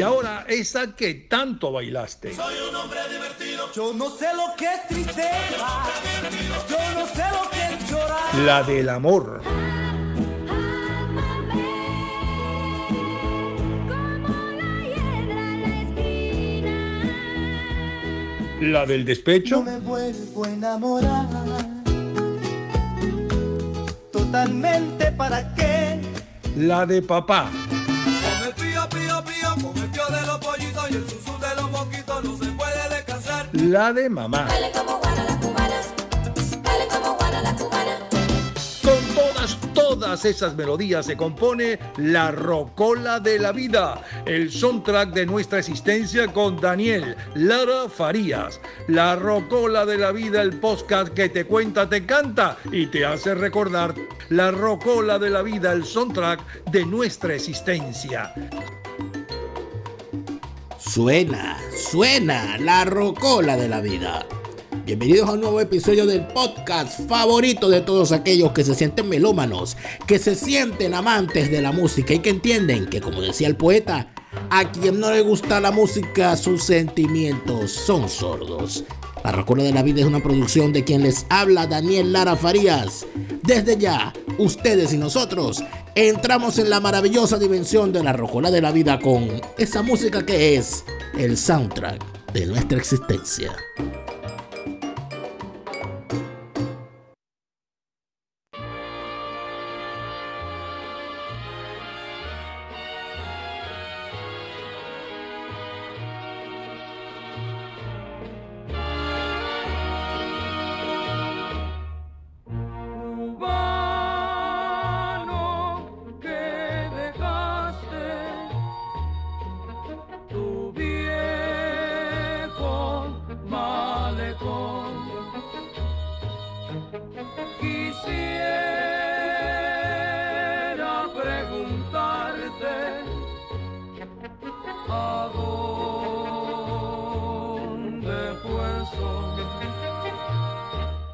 Y ahora esa que tanto bailaste. Soy un hombre divertido. Yo no sé lo que es tristeza. Yo no sé lo que es llorar. La del amor. La del No despecho. me vuelvo a enamorar. Totalmente para qué. La de papá. Y el susu de los moquitos no se puede descansar. La de mamá. Dale como guana la cubana, dale como guana la cubana. Con todas, todas esas melodías se compone La Rocola de la Vida, el soundtrack de nuestra existencia con Daniel Lara Farías. La Rocola de la Vida, el podcast que te cuenta, te canta y te hace recordar. La Rocola de la Vida, el soundtrack de nuestra existencia. Suena, suena la rocola de la vida. Bienvenidos a un nuevo episodio del podcast favorito de todos aquellos que se sienten melómanos, que se sienten amantes de la música y que entienden que, como decía el poeta, a quien no le gusta la música, sus sentimientos son sordos. La Rocola de la Vida es una producción de quien les habla Daniel Lara Farías. Desde ya, ustedes y nosotros entramos en la maravillosa dimensión de la Rocola de la Vida con esa música que es el soundtrack de nuestra existencia. A dónde fue el son.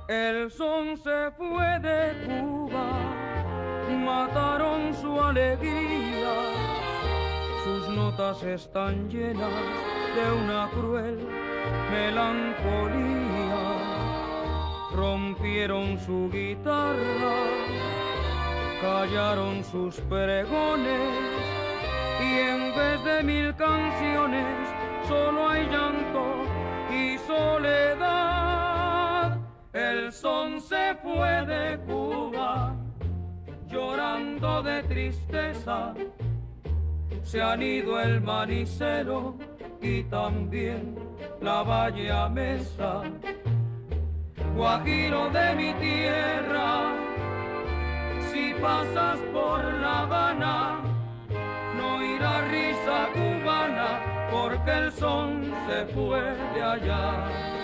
El son se fue de Cuba, mataron su alegría. Sus notas están llenas de una cruel melancolía. Rompieron su guitarra, callaron sus pregones y en vez de mil canciones solo hay llanto y soledad. El son se fue de Cuba, llorando de tristeza. Se han ido el manicero y también la valle a mesa. Guajiro de mi tierra, si pasas por La Habana, no irá risa cubana, porque el son se fue de allá.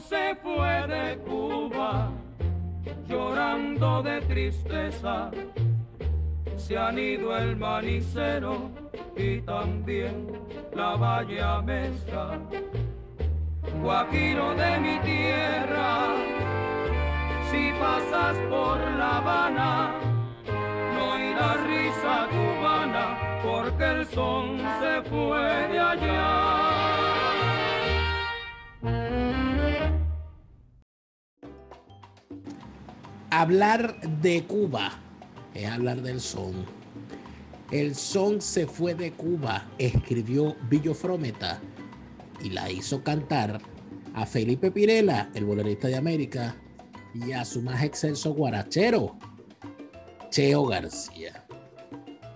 Se fue de Cuba, llorando de tristeza. Se han ido el manicero y también la valle a mesa. Guajiro de mi tierra, si pasas por La Habana, no irá risa cubana, porque el son se fue de allá. Hablar de Cuba es hablar del son. El son se fue de Cuba, escribió Billo Frometa y la hizo cantar a Felipe Pirela, el bolerista de América, y a su más excelso guarachero, Cheo García.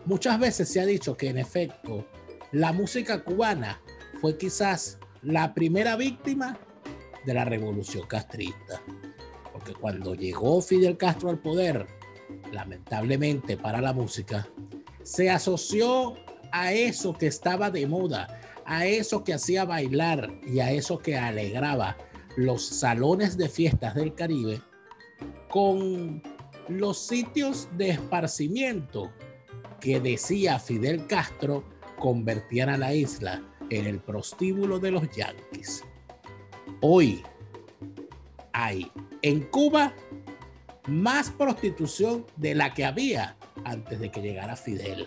Muchas veces se ha dicho que en efecto la música cubana fue quizás la primera víctima de la revolución castrista. Cuando llegó Fidel Castro al poder, lamentablemente para la música, se asoció a eso que estaba de moda, a eso que hacía bailar y a eso que alegraba los salones de fiestas del Caribe con los sitios de esparcimiento que decía Fidel Castro convertían a la isla en el prostíbulo de los yanquis. Hoy hay en Cuba más prostitución de la que había antes de que llegara Fidel.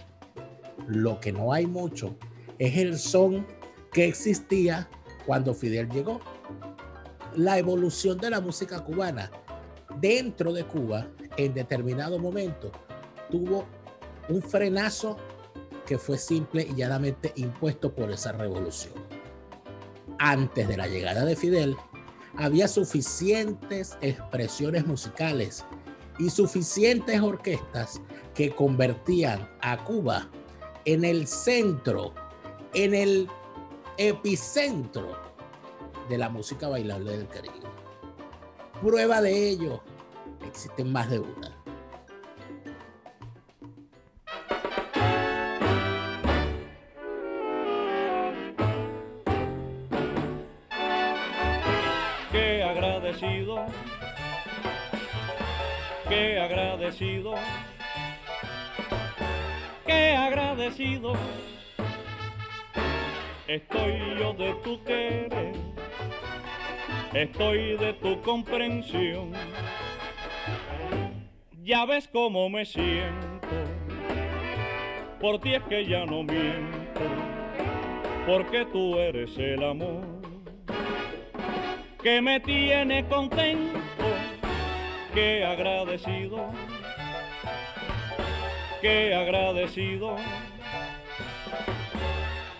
Lo que no hay mucho es el son que existía cuando Fidel llegó. La evolución de la música cubana dentro de Cuba en determinado momento tuvo un frenazo que fue simple y llanamente impuesto por esa revolución. Antes de la llegada de Fidel, había suficientes expresiones musicales y suficientes orquestas que convertían a Cuba en el centro, en el epicentro de la música bailable del Caribe. Prueba de ello, existen más de una. Agradecido, qué agradecido, qué agradecido. Estoy yo de tu querer, estoy de tu comprensión. Ya ves cómo me siento, por ti es que ya no miento, porque tú eres el amor que me tiene contento, que agradecido, que agradecido,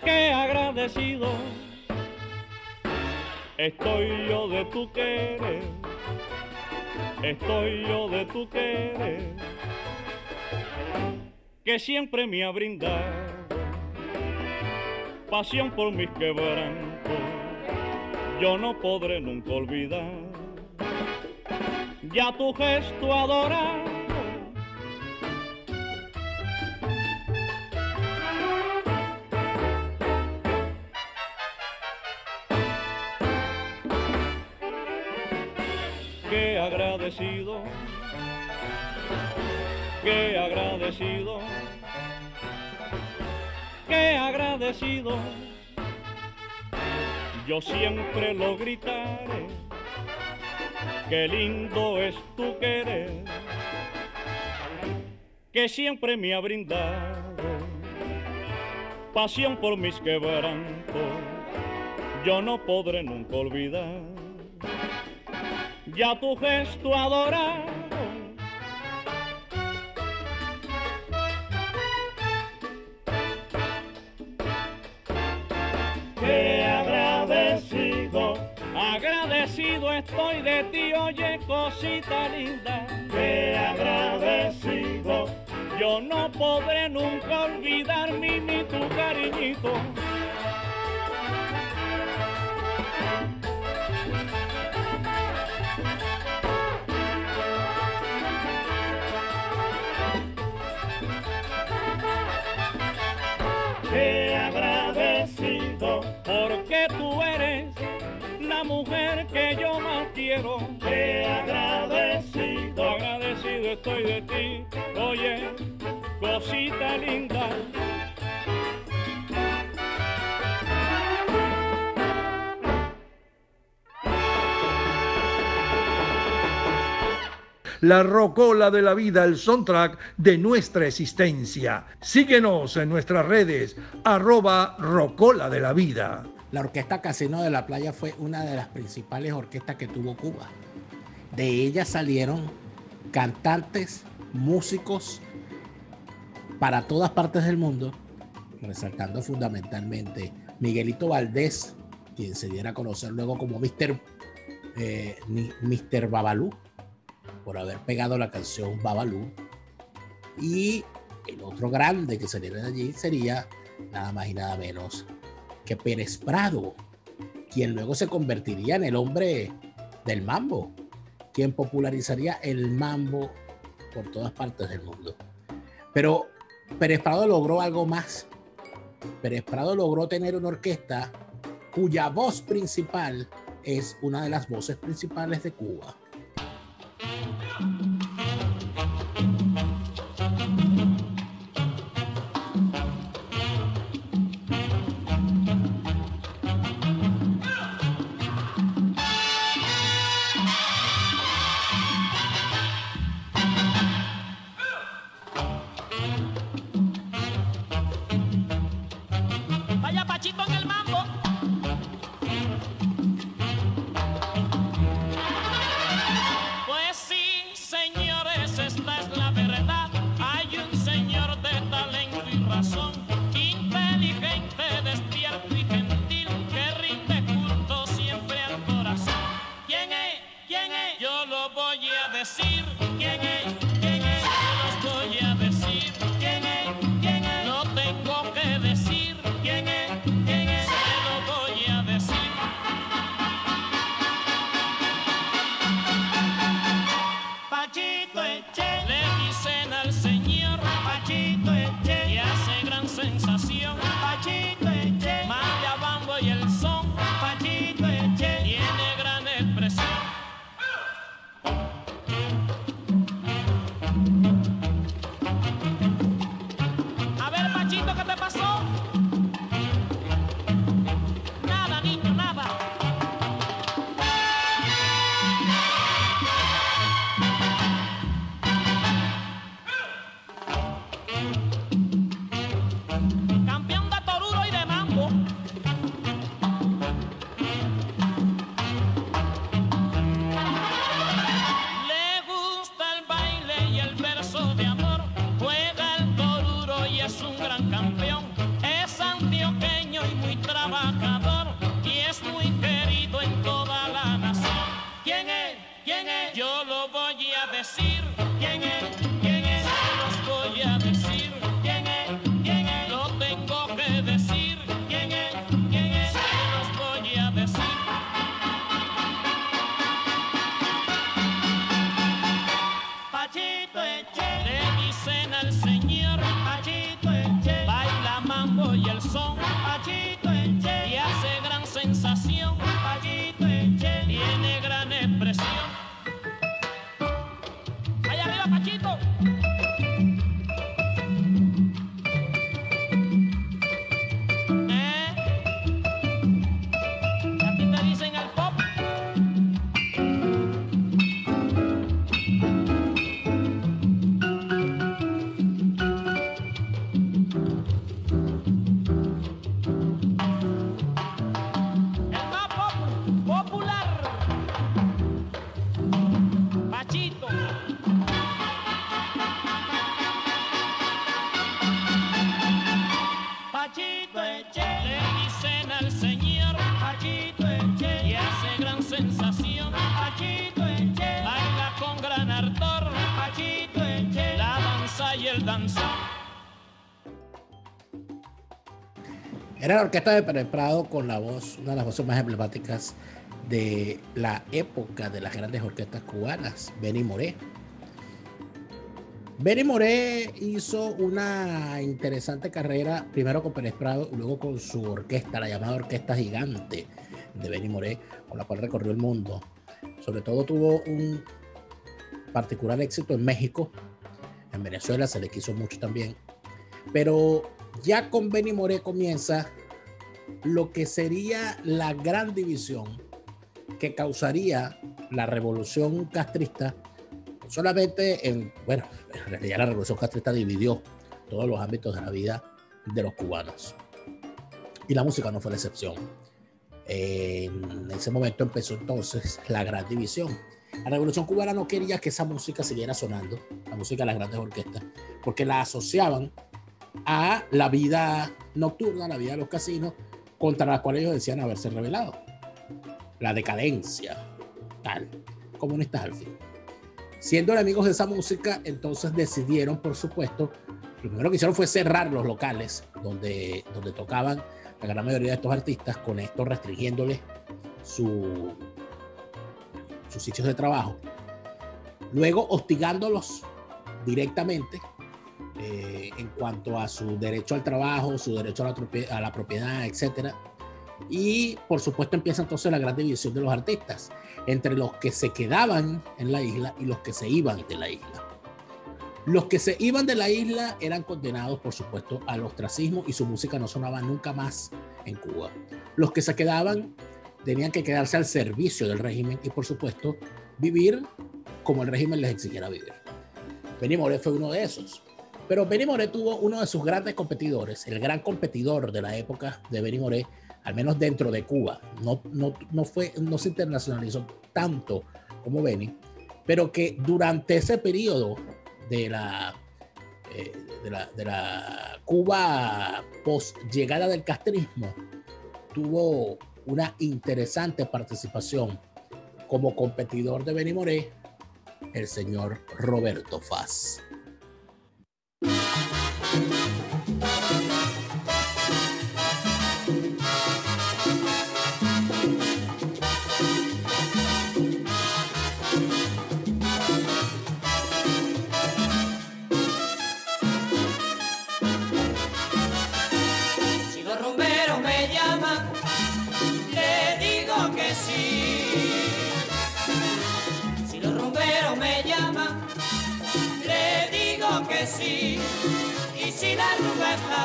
que agradecido. Estoy yo de tu querer, estoy yo de tu querer, que siempre me ha brindado pasión por mis quebrantos yo no podré nunca olvidar ya tu gesto adorado. Qué agradecido, qué agradecido, qué agradecido yo siempre lo gritaré. Qué lindo es tu querer, que siempre me ha brindado pasión por mis quebrantos. Yo no podré nunca olvidar ya tu gesto adorado. Estoy de ti, oye cosita linda. Qué agradecido, yo no podré nunca olvidar mi ni tu cariñito. Qué agradecido, porque tú eres la mujer que yo quiero. Qué agradecido, agradecido estoy de ti. Oye, cosita linda. La rocola de la vida, el soundtrack de nuestra existencia. Síguenos en nuestras redes, arroba rocola de la vida. La orquesta Casino de la Playa fue una de las principales orquestas que tuvo Cuba. De ella salieron cantantes, músicos para todas partes del mundo, resaltando fundamentalmente Miguelito Valdés, quien se diera a conocer luego como Mr. eh. Babalú, por haber pegado la canción Babalú. Y el otro grande que saliera de allí sería nada más y nada menos que Pérez Prado, quien luego se convertiría en el hombre del mambo, quien popularizaría el mambo por todas partes del mundo. Pero Pérez Prado logró algo más. Pérez Prado logró tener una orquesta cuya voz principal es una de las voces principales de Cuba. La orquesta de Pérez Prado con la voz, una de las voces más emblemáticas de la época de las grandes orquestas cubanas, Benny Moré. Benny Moré hizo una interesante carrera, primero con Pérez Prado luego con su orquesta, la llamada Orquesta Gigante de Benny Moré, con la cual recorrió el mundo. Sobre todo tuvo un particular éxito en México, en Venezuela se le quiso mucho también, pero ya con Benny Moré comienza lo que sería la gran división que causaría la revolución castrista solamente en, bueno, en realidad la revolución castrista dividió todos los ámbitos de la vida de los cubanos. Y la música no fue la excepción. En ese momento empezó entonces la gran división. La revolución cubana no quería que esa música siguiera sonando, la música de las grandes orquestas, porque la asociaban a la vida nocturna, la vida de los casinos, contra la cual ellos decían haberse rebelado. La decadencia, tal, comunistas al fin. Siendo enemigos de esa música, entonces decidieron, por supuesto, lo primero que hicieron fue cerrar los locales donde, donde tocaban la gran mayoría de estos artistas, con esto restringiéndoles su, sus sitios de trabajo. Luego hostigándolos directamente eh, en cuanto a su derecho al trabajo, su derecho a la, a la propiedad, etcétera. Y por supuesto empieza entonces la gran división de los artistas entre los que se quedaban en la isla y los que se iban de la isla. Los que se iban de la isla eran condenados, por supuesto, al ostracismo y su música no sonaba nunca más en Cuba. Los que se quedaban tenían que quedarse al servicio del régimen y, por supuesto, vivir como el régimen les exigiera vivir. Benny Moré fue uno de esos. Pero Benny Moré tuvo uno de sus grandes competidores, el gran competidor de la época de Benny Moré, al menos dentro de Cuba. No, no, no, fue, no se internacionalizó tanto como Benny, pero que durante ese periodo de la, eh, de la, de la Cuba post llegada del castrismo, tuvo una interesante participación como competidor de Benny Moré, el señor Roberto Faz. Si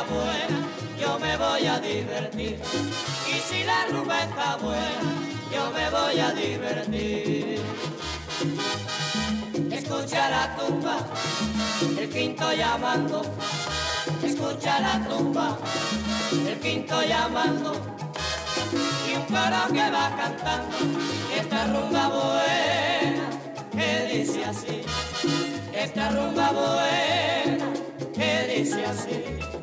buena, yo me voy a divertir. Y si la rumba está buena, yo me voy a divertir. Escucha la tumba, el quinto llamando. Escucha la tumba, el quinto llamando y un coro que va cantando esta rumba buena que dice así, esta rumba buena que dice así.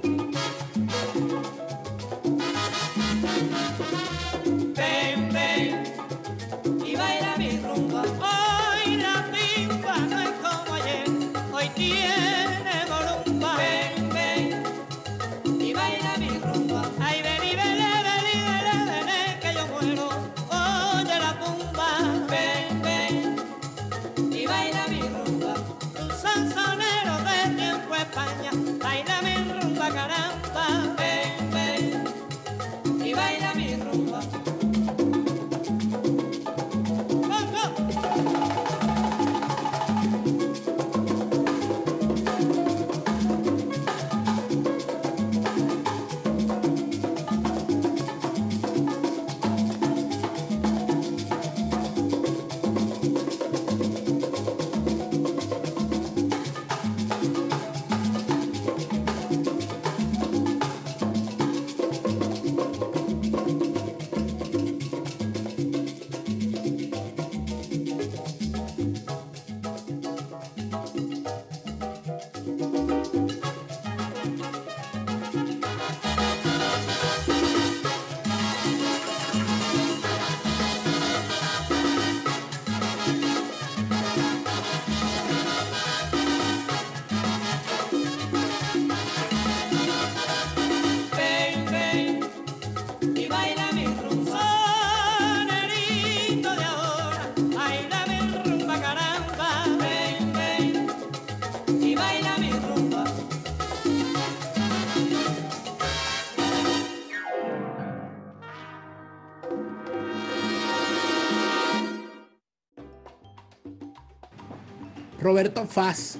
Roberto Faz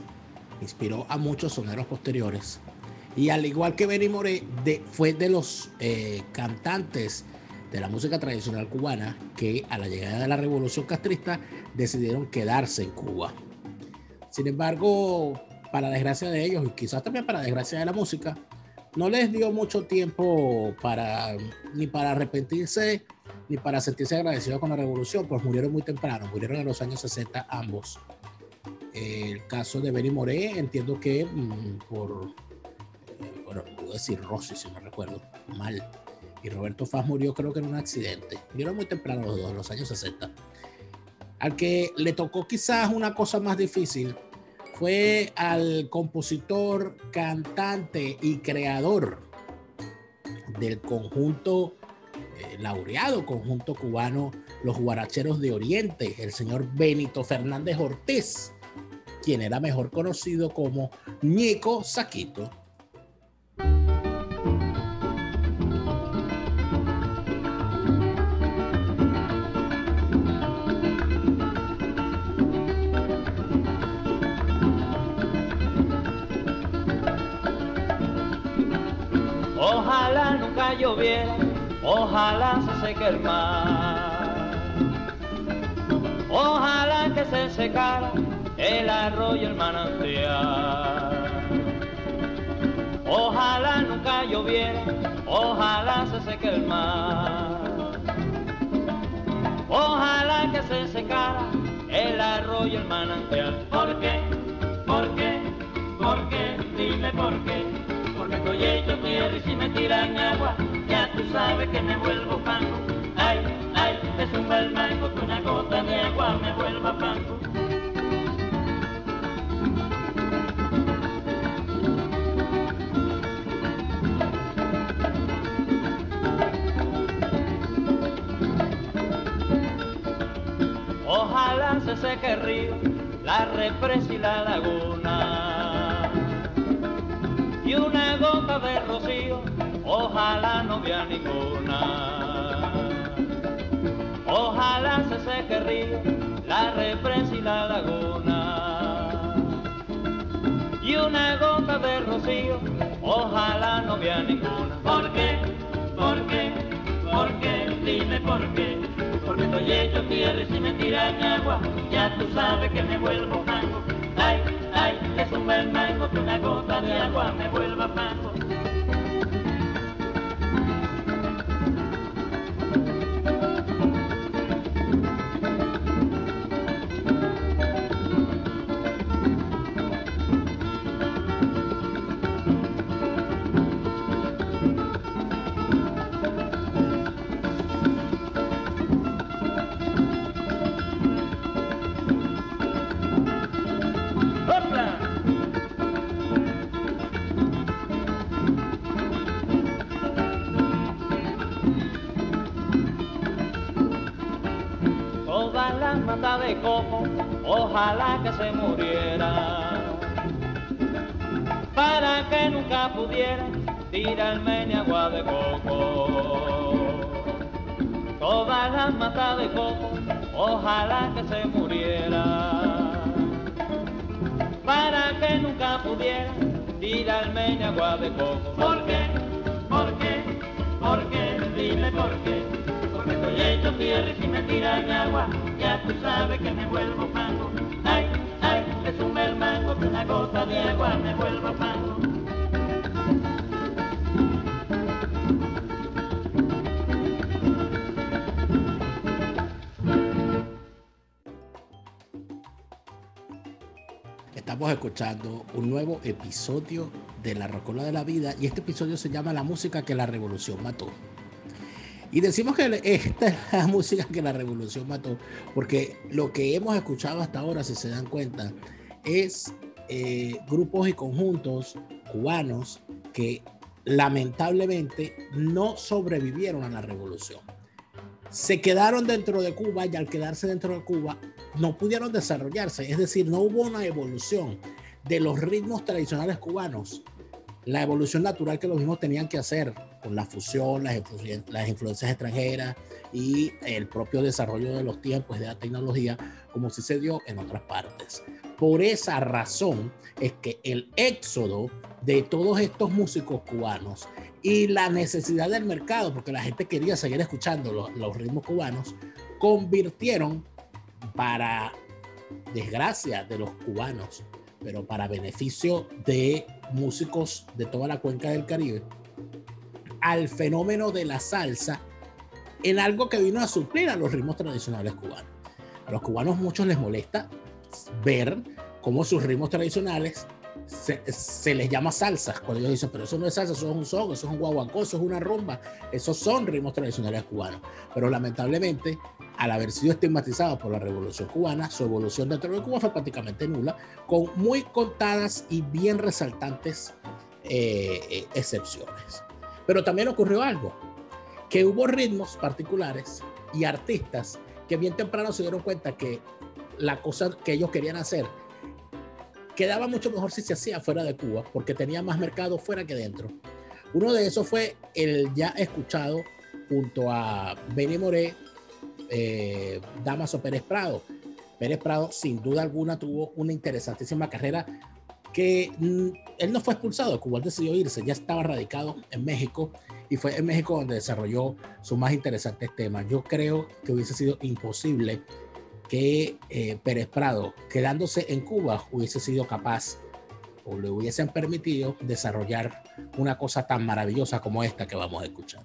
inspiró a muchos soneros posteriores y al igual que Benny Moré, de- fue de los eh, cantantes de la música tradicional cubana que a la llegada de la revolución castrista decidieron quedarse en Cuba. Sin embargo, para desgracia de ellos y quizás también para desgracia de la música, no les dio mucho tiempo para ni para arrepentirse ni para sentirse agradecidos con la revolución, pues murieron muy temprano, murieron en los años 60 ambos. El caso de Benny Moré, entiendo que mm, por eh, bueno, puedo decir Rossi si no recuerdo mal. Y Roberto Faz murió creo que en un accidente. Murieron muy temprano los dos, en los años 60. Al que le tocó quizás una cosa más difícil fue al compositor, cantante y creador del conjunto eh, laureado, conjunto cubano Los Guaracheros de Oriente, el señor Benito Fernández Ortiz, quien era mejor conocido como Ñico Saquito. Ojalá nunca lloviera, ojalá se seque el mar. Ojalá que se secara el arroyo, el manantial. Ojalá nunca lloviera, ojalá se seque el mar. Ojalá que se secara el arroyo, el manantial. ¿Por qué? ¿Por qué? ¿Por qué? Dime por qué. Porque estoy hecho tierra y si me tiran agua, ya tú sabes que me vuelvo panco. Ay, ay, es un mal mango que una gota de agua me vuelva panco. Se seque el río, la represa y la laguna. Y una gota de rocío, ojalá no vea ninguna. Ojalá se seque el río, la represa y la laguna. Y una gota de rocío, ojalá no vea ninguna. ¿Por qué? ¿Por qué? ¿Por qué? Dime por qué. Porque estoy hecho tierra y si me tiran agua, ya tú sabes que me vuelvo mango. Ay, ay, es un buen mango que una gota de agua me vuelva mango. Agua de coco. ¿Por qué? ¿Por qué? ¿Por qué? Dime por qué. Porque estoy hecho tierra y si me tiran agua, ya tú sabes que me vuelvo mango. Ay, ay, es un el mango que una gota de agua me vuelvo mango. Estamos escuchando un nuevo episodio de La Rocola de la Vida y este episodio se llama La música que la revolución mató. Y decimos que esta es la música que la revolución mató porque lo que hemos escuchado hasta ahora, si se dan cuenta, es eh, grupos y conjuntos cubanos que lamentablemente no sobrevivieron a la revolución. Se quedaron dentro de Cuba y al quedarse dentro de Cuba no pudieron desarrollarse, es decir, no hubo una evolución de los ritmos tradicionales cubanos, la evolución natural que los mismos tenían que hacer con la fusión, las, influ- las influencias extranjeras y el propio desarrollo de los tiempos de la tecnología, como sí se dio en otras partes. Por esa razón es que el éxodo de todos estos músicos cubanos y la necesidad del mercado, porque la gente quería seguir escuchando los ritmos cubanos, convirtieron para desgracia de los cubanos, pero para beneficio de músicos de toda la cuenca del Caribe, al fenómeno de la salsa en algo que vino a suplir a los ritmos tradicionales cubanos. A los cubanos muchos les molesta ver cómo sus ritmos tradicionales se, se les llama salsas. Cuando ellos dicen, pero eso no es salsa, eso es un son, eso es un guaguancó, eso es una rumba. Esos son ritmos tradicionales cubanos. Pero lamentablemente, al haber sido estigmatizado por la Revolución Cubana, su evolución dentro de Cuba fue prácticamente nula, con muy contadas y bien resaltantes eh, eh, excepciones. Pero también ocurrió algo, que hubo ritmos particulares y artistas que bien temprano se dieron cuenta que la cosa que ellos querían hacer quedaba mucho mejor si se hacía fuera de Cuba, porque tenía más mercado fuera que dentro. Uno de esos fue el ya escuchado junto a Benny Moré, eh, Damaso Pérez Prado. Pérez Prado, sin duda alguna, tuvo una interesantísima carrera que mm, él no fue expulsado de Cuba, decidió irse, ya estaba radicado en México y fue en México donde desarrolló sus más interesantes temas. Yo creo que hubiese sido imposible que eh, Pérez Prado, quedándose en Cuba, hubiese sido capaz o le hubiesen permitido desarrollar una cosa tan maravillosa como esta que vamos a escuchar.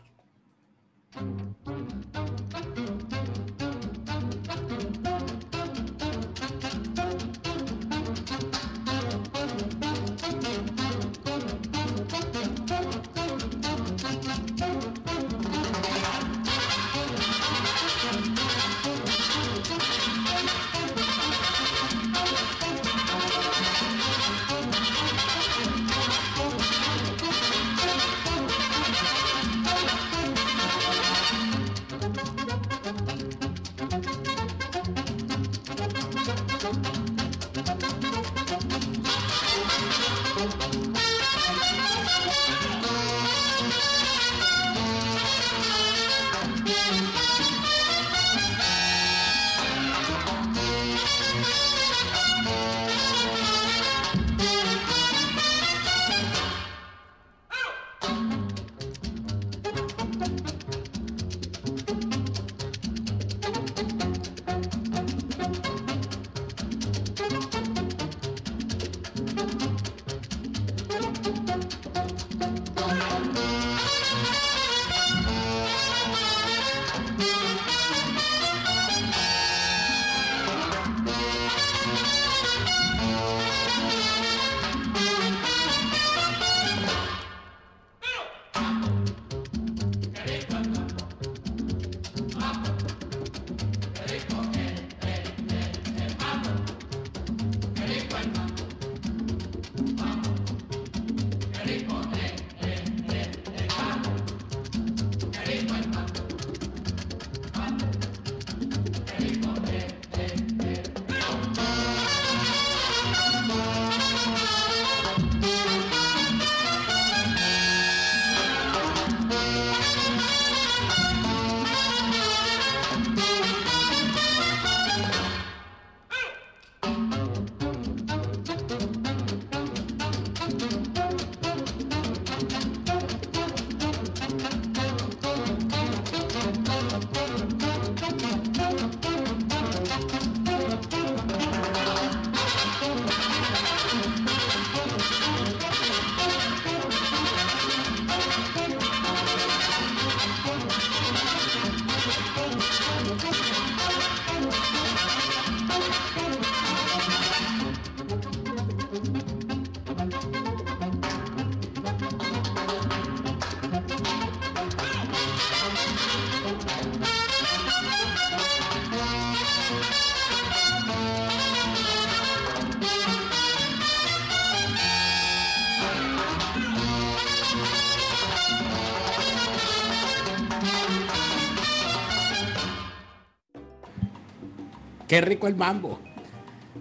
Qué rico el mambo,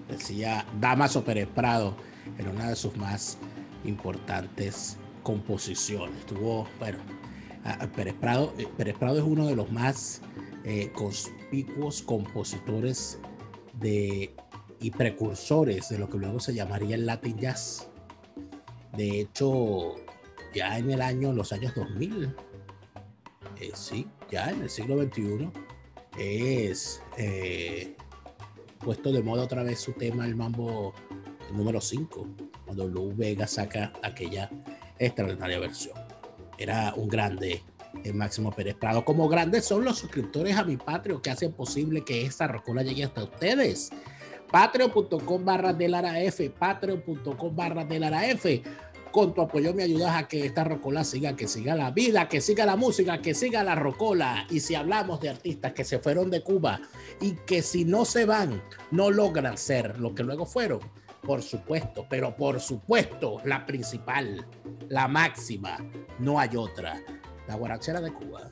decía Damaso Pérez Prado en una de sus más importantes composiciones. Tuvo, bueno, Pérez Prado, eh, Pérez Prado es uno de los más eh, conspicuos compositores de, y precursores de lo que luego se llamaría el Latin Jazz. De hecho, ya en el año, los años 2000, eh, sí, ya en el siglo XXI, es puesto de moda otra vez su tema, el mambo número 5, cuando Lou Vega saca aquella extraordinaria versión. Era un grande el Máximo Pérez Prado. Como grandes son los suscriptores a mi Patreon que hacen posible que esta rocola llegue hasta ustedes. Patreon.com barra de Lara F, patreon.com barra de Lara F. Con tu apoyo me ayudas a que esta rocola siga, que siga la vida, que siga la música, que siga la rocola. Y si hablamos de artistas que se fueron de Cuba y que si no se van, no logran ser lo que luego fueron, por supuesto, pero por supuesto, la principal, la máxima, no hay otra, la guarachera de Cuba.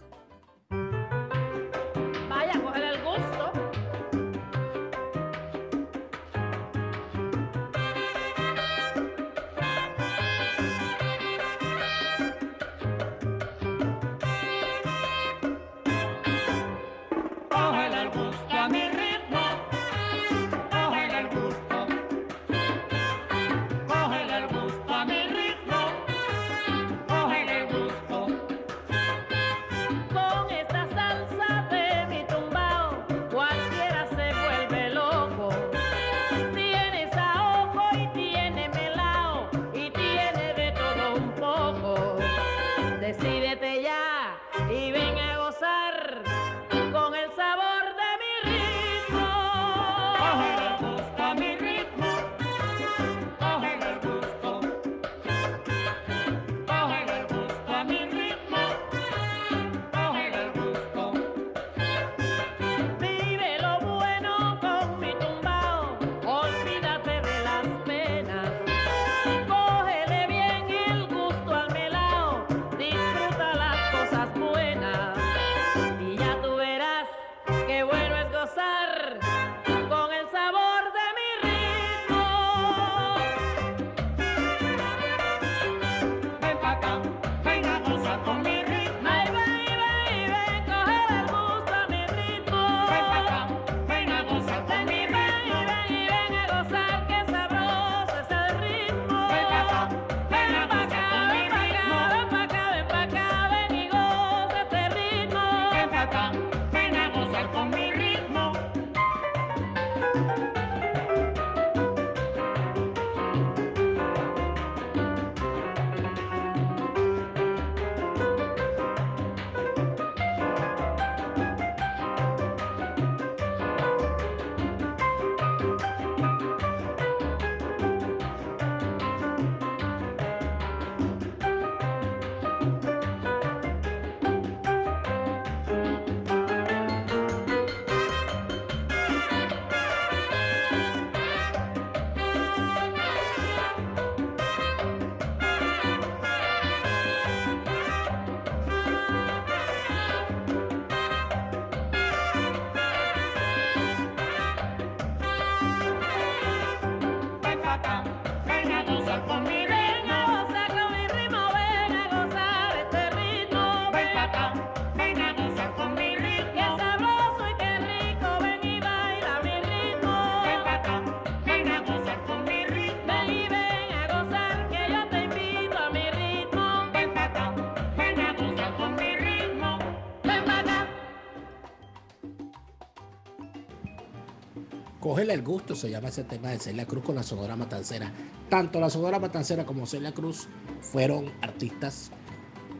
Cógele el gusto, se llama ese tema de Celia Cruz con la Sonora Matancera. Tanto la Sonora Matancera como Celia Cruz fueron artistas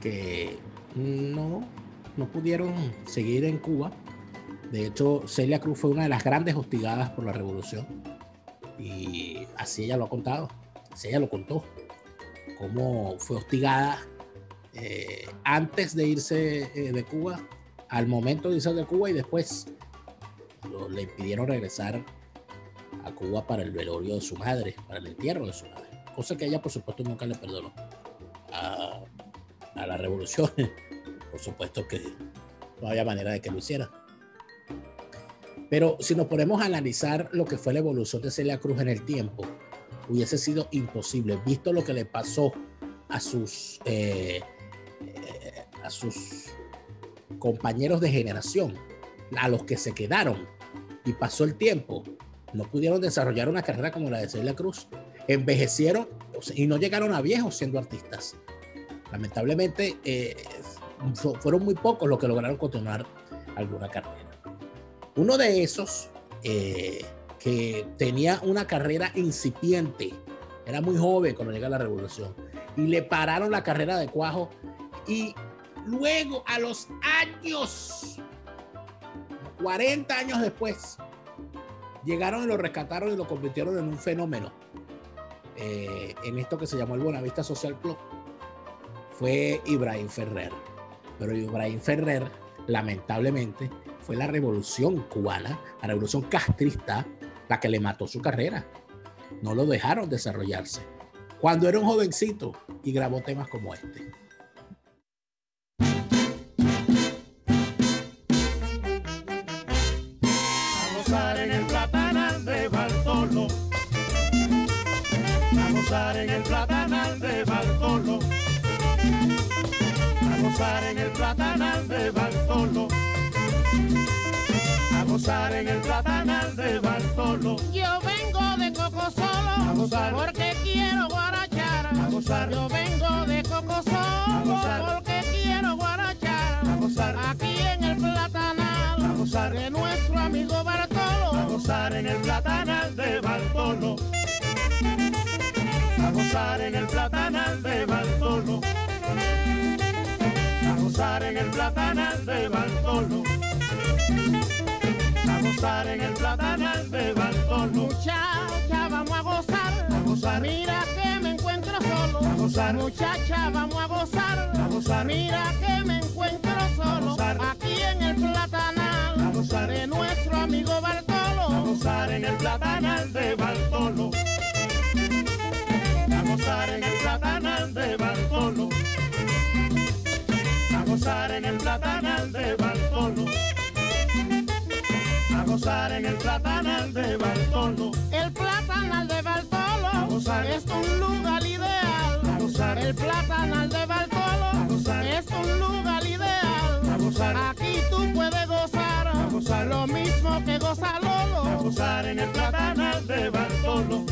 que no, no pudieron seguir en Cuba. De hecho, Celia Cruz fue una de las grandes hostigadas por la revolución. Y así ella lo ha contado. Así ella lo contó. Cómo fue hostigada eh, antes de irse eh, de Cuba, al momento de irse de Cuba y después le impidieron regresar a Cuba para el velorio de su madre, para el entierro de su madre. Cosa que ella, por supuesto, nunca le perdonó a, la revolución. Por supuesto que no había manera de que lo hiciera. Pero si nos ponemos a analizar lo que fue la evolución de Celia Cruz en el tiempo, hubiese sido imposible, visto lo que le pasó a sus, eh, eh, a sus compañeros de generación, a los que se quedaron y pasó el tiempo, no pudieron desarrollar una carrera como la de Celia Cruz. Envejecieron y no llegaron a viejos siendo artistas. Lamentablemente, eh, fu- fueron muy pocos los que lograron continuar alguna carrera. Uno de esos eh, que tenía una carrera incipiente, era muy joven cuando llega la revolución, y le pararon la carrera de Cuajo y luego a los años, 40 años después, llegaron y lo rescataron y lo convirtieron en un fenómeno eh, en esto que se llamó el Buenavista Social Club fue Ibrahim Ferrer. Pero Ibrahim Ferrer, lamentablemente, fue la revolución cubana, la revolución castrista, la que le mató su carrera. No lo dejaron desarrollarse. Cuando era un jovencito y grabó temas como este. Gozar en el platanal de Bartolo. A gozar en el platanal de Bartolo. Yo vengo de Coco A Solo gozar. porque quiero guarachar. A gozar. Yo vengo de Coco Solo gozar. porque quiero guarachar. A gozar. Aquí en el platanal A gozar. de nuestro amigo Bartolo. A gozar en el platanal de Bartolo. A gozar en el platanal de Bartolo. A gozar en el platanal de Bartolo. A gozar en el platanal de Bartolo. Muchacha, vamos a gozar. A gozar. Mira que me encuentro solo. A gozar. Muchacha, vamos a gozar. A gozar. Mira que me encuentro solo. gozar. Aquí en el platanal A gozar. de nuestro amigo Bartolo. A gozar en el platanal de Bartolo. A gozar en el platanal de Bartolo. A gozar en el platanal de Bartolo. A gozar en el platanal de Bartolo. El platanal de Bartolo gozar. es un lugar ideal. A gozar. El platanal de Bartolo gozar. es un lugar ideal. A gozar. Aquí tú puedes gozar, gozar. lo mismo que goza A Lolo. gozar en el platanal de Bartolo.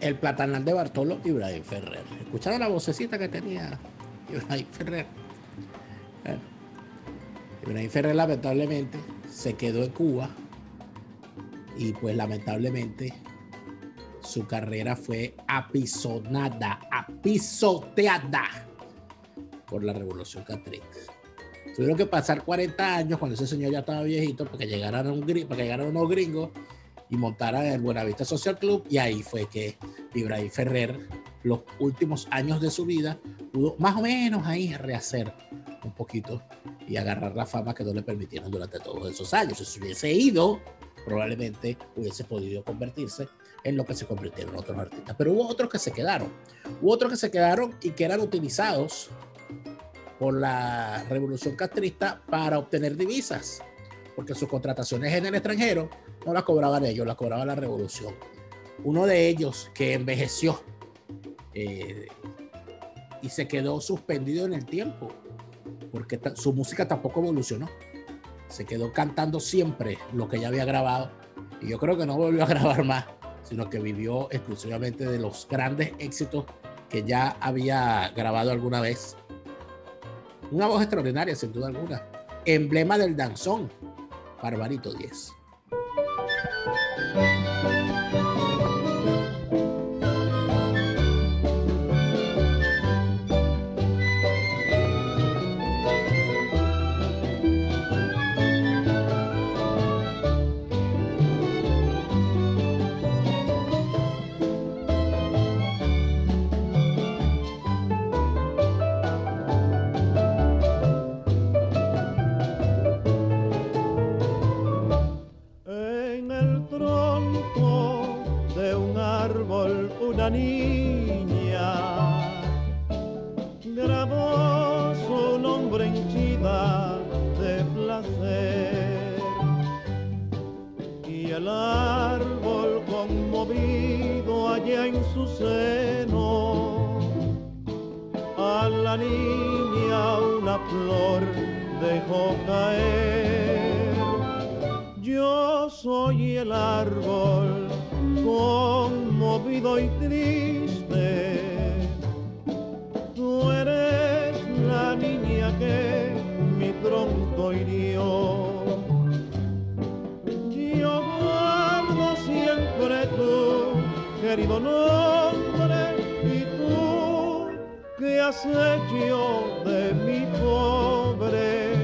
El platanal de Bartolo Ibrahim Ferrer. ¿Escucharon la vocecita que tenía Ibrahim Ferrer? Bueno, Ibrahim Ferrer lamentablemente se quedó en Cuba y pues lamentablemente su carrera fue apisonada, apisoteada por la revolución catrista. Tuvieron que pasar 40 años cuando ese señor ya estaba viejito para que llegaran, un, para que llegaran unos gringos y montaran el Buenavista Social Club y ahí fue que Ibrahim Ferrer los últimos años de su vida pudo más o menos ahí rehacer un poquito y agarrar la fama que no le permitieron durante todos esos años. Si se hubiese ido, probablemente hubiese podido convertirse en lo que se convirtieron otros artistas. Pero hubo otros que se quedaron. Hubo otros que se quedaron y que eran utilizados por la revolución castrista para obtener divisas, porque sus contrataciones en el extranjero no las cobraban ellos, las cobraba la revolución. Uno de ellos que envejeció eh, y se quedó suspendido en el tiempo, porque su música tampoco evolucionó. Se quedó cantando siempre lo que ya había grabado y yo creo que no volvió a grabar más, sino que vivió exclusivamente de los grandes éxitos que ya había grabado alguna vez. Una voz extraordinaria, sin duda alguna. Emblema del danzón, Barbarito 10. La niña una flor dejó caer. Yo soy el árbol conmovido y triste. Tú eres la niña que mi tronco hirió. Yo guardo siempre tu querido tú que has hecho de mi pobre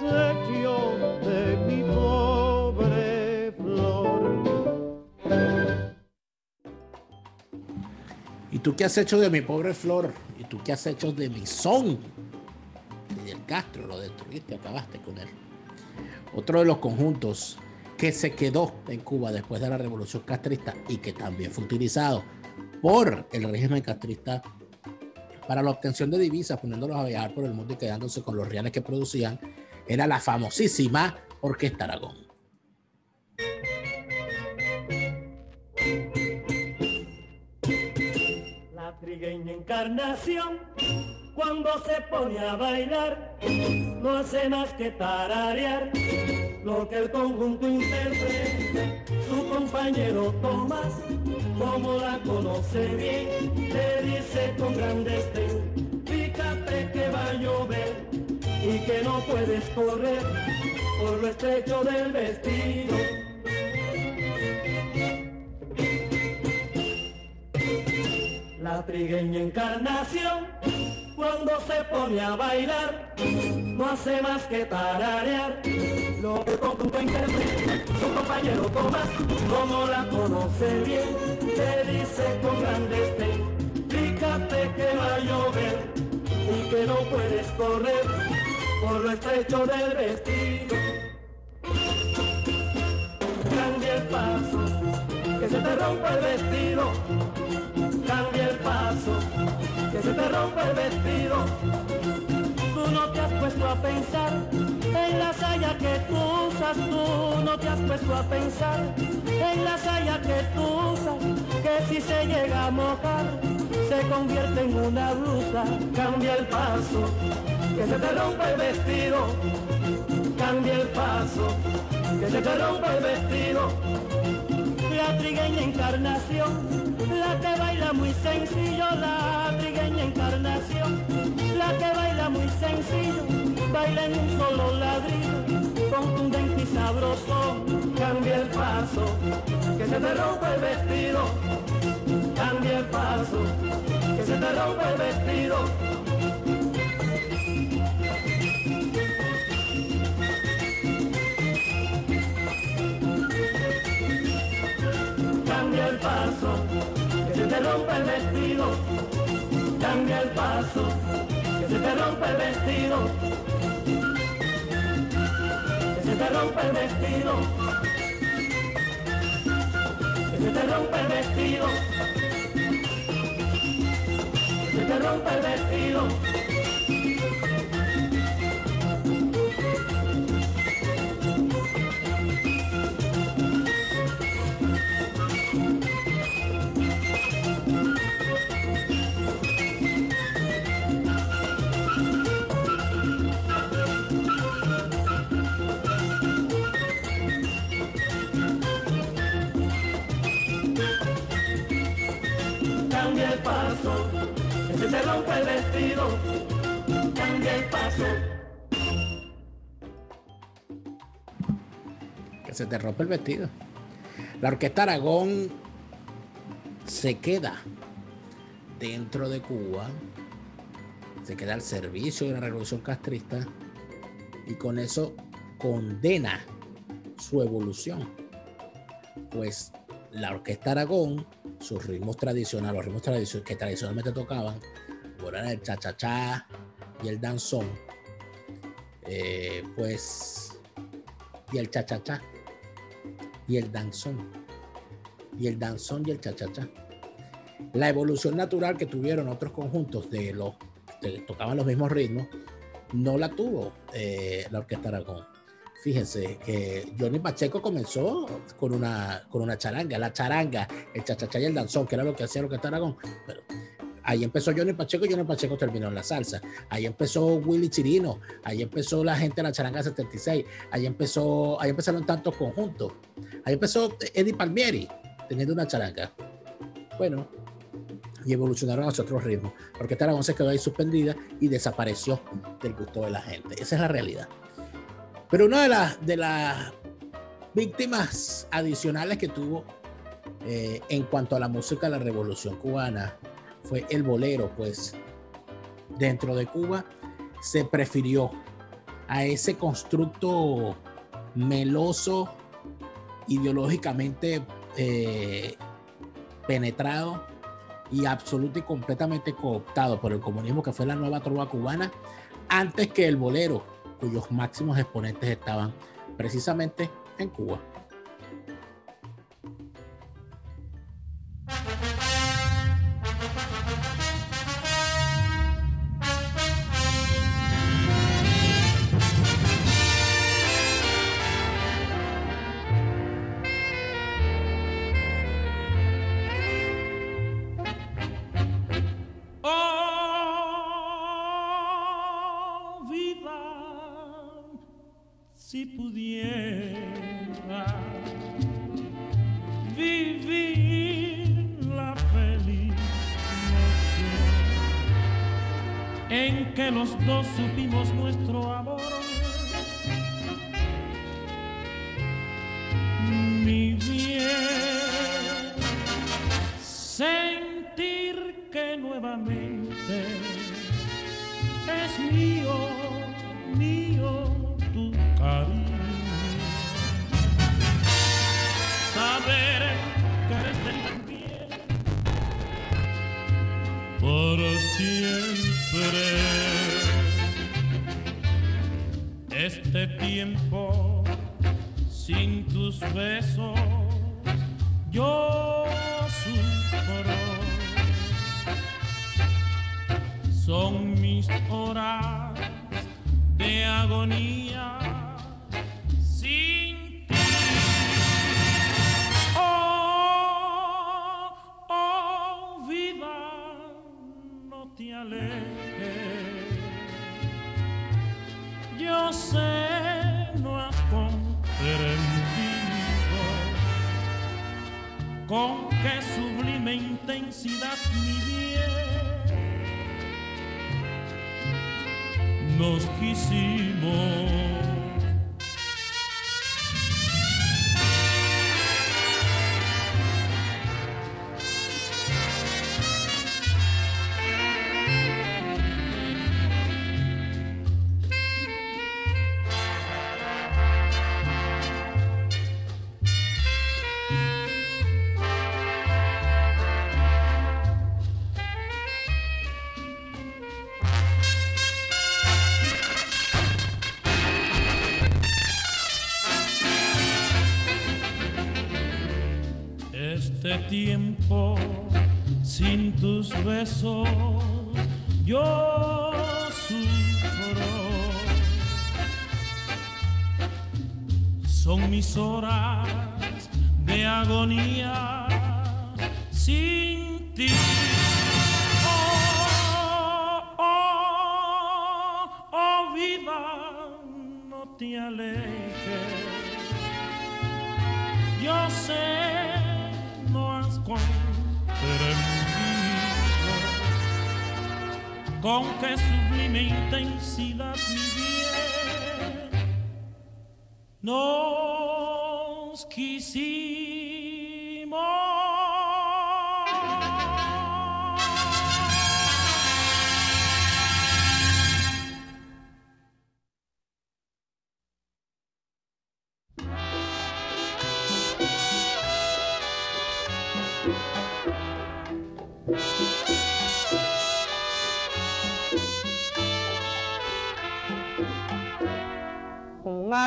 de mi pobre flor. ¿Y tú qué has hecho de mi pobre flor? ¿Y tú qué has hecho de mi son? Fidel Castro lo destruiste, acabaste con él. Otro de los conjuntos que se quedó en Cuba después de la revolución castrista y que también fue utilizado por el régimen castrista para la obtención de divisas, poniéndolos a viajar por el mundo y quedándose con los reales que producían, era la famosísima Orquesta Aragón. La trigueña encarnación, cuando se pone a bailar, no hace más que tararear lo que el conjunto interpreta. Su compañero Tomás, como la conoce bien, le dice con gran destén, fíjate que va a llover y que no puedes correr por lo estrecho del vestido. La trigueña encarnación, cuando se pone a bailar, no hace más que tararear lo que conjunto interpreta. Su compañero Tomás, como la conoce bien, le dice con gran destén, fíjate que va a llover y que no puedes correr por lo estrecho del vestido. Cambia el paso, que se te rompa el vestido cambia el paso, que se te rompe el vestido. Tú no te has puesto a pensar en la saya que tú usas, tú no te has puesto a pensar en la saya que tú usas, que si se llega a mojar, se convierte en una blusa. Cambia el paso, que se te rompe el vestido. Cambia el paso, que se te rompe el vestido. La trigueña encarnación, la que baila muy sencillo, la trigueña encarnación, la que baila muy sencillo, baila en un solo ladrillo, contundente y sabroso, cambia el paso, que se te rompe el vestido, cambia el paso, que se te rompe el vestido. cambia el paso, que se te rompe el vestido, cambia el paso, que se te rompe el vestido, se te rompe el vestido, que se te rompe el vestido, se te rompe el vestido. El vestido, cambia el paso. Que se te rompe el vestido. La orquesta Aragón se queda dentro de Cuba, se queda al servicio de la revolución castrista y con eso condena su evolución. Pues la orquesta Aragón, sus ritmos tradicionales, los ritmos tradicio- que tradicionalmente tocaban, eran el cha-cha-cha y el danzón, eh, pues, y el cha-cha-cha y el danzón, y el danzón y el cha-cha-cha. La evolución natural que tuvieron otros conjuntos de los que tocaban los mismos ritmos, no la tuvo eh, la orquesta Aragón. Fíjense que Johnny Pacheco comenzó con una, con una charanga, la charanga, el chachachá y el danzón, que era lo que hacía la orquesta Aragón. Pero ahí empezó Johnny Pacheco Johnny Pacheco terminó en la salsa. Ahí empezó Willy Chirino, ahí empezó la gente de la charanga 76, ahí empezó, ahí empezaron tantos conjuntos. Ahí empezó Eddie Palmieri teniendo una charanga. Bueno, y evolucionaron hacia otros ritmos. La orquesta se quedó ahí suspendida y desapareció del gusto de la gente. Esa es la realidad. Pero una de las, de las víctimas adicionales que tuvo eh, en cuanto a la música de la revolución cubana fue el bolero, pues dentro de Cuba se prefirió a ese constructo meloso, ideológicamente eh, penetrado y absoluto y completamente cooptado por el comunismo que fue la nueva trova cubana, antes que el bolero, cuyos máximos exponentes estaban precisamente en Cuba. Si pudiera vivir la feliz noche en que los dos supimos nuestro amor. Mi bien, sentir que nuevamente es mío, mío cariño. Saber que eres de por siempre. Este tiempo sin tus besos yo sufro son mis horas de agonía Yo sé, no has comprendido con qué sublime intensidad mi bien nos quisimos. Besos yo sufro. Son mis horas de agonía sin ti. Oh, oh, oh, vida, no te alejes. Con qué sublime intensidad mi nos quisimos.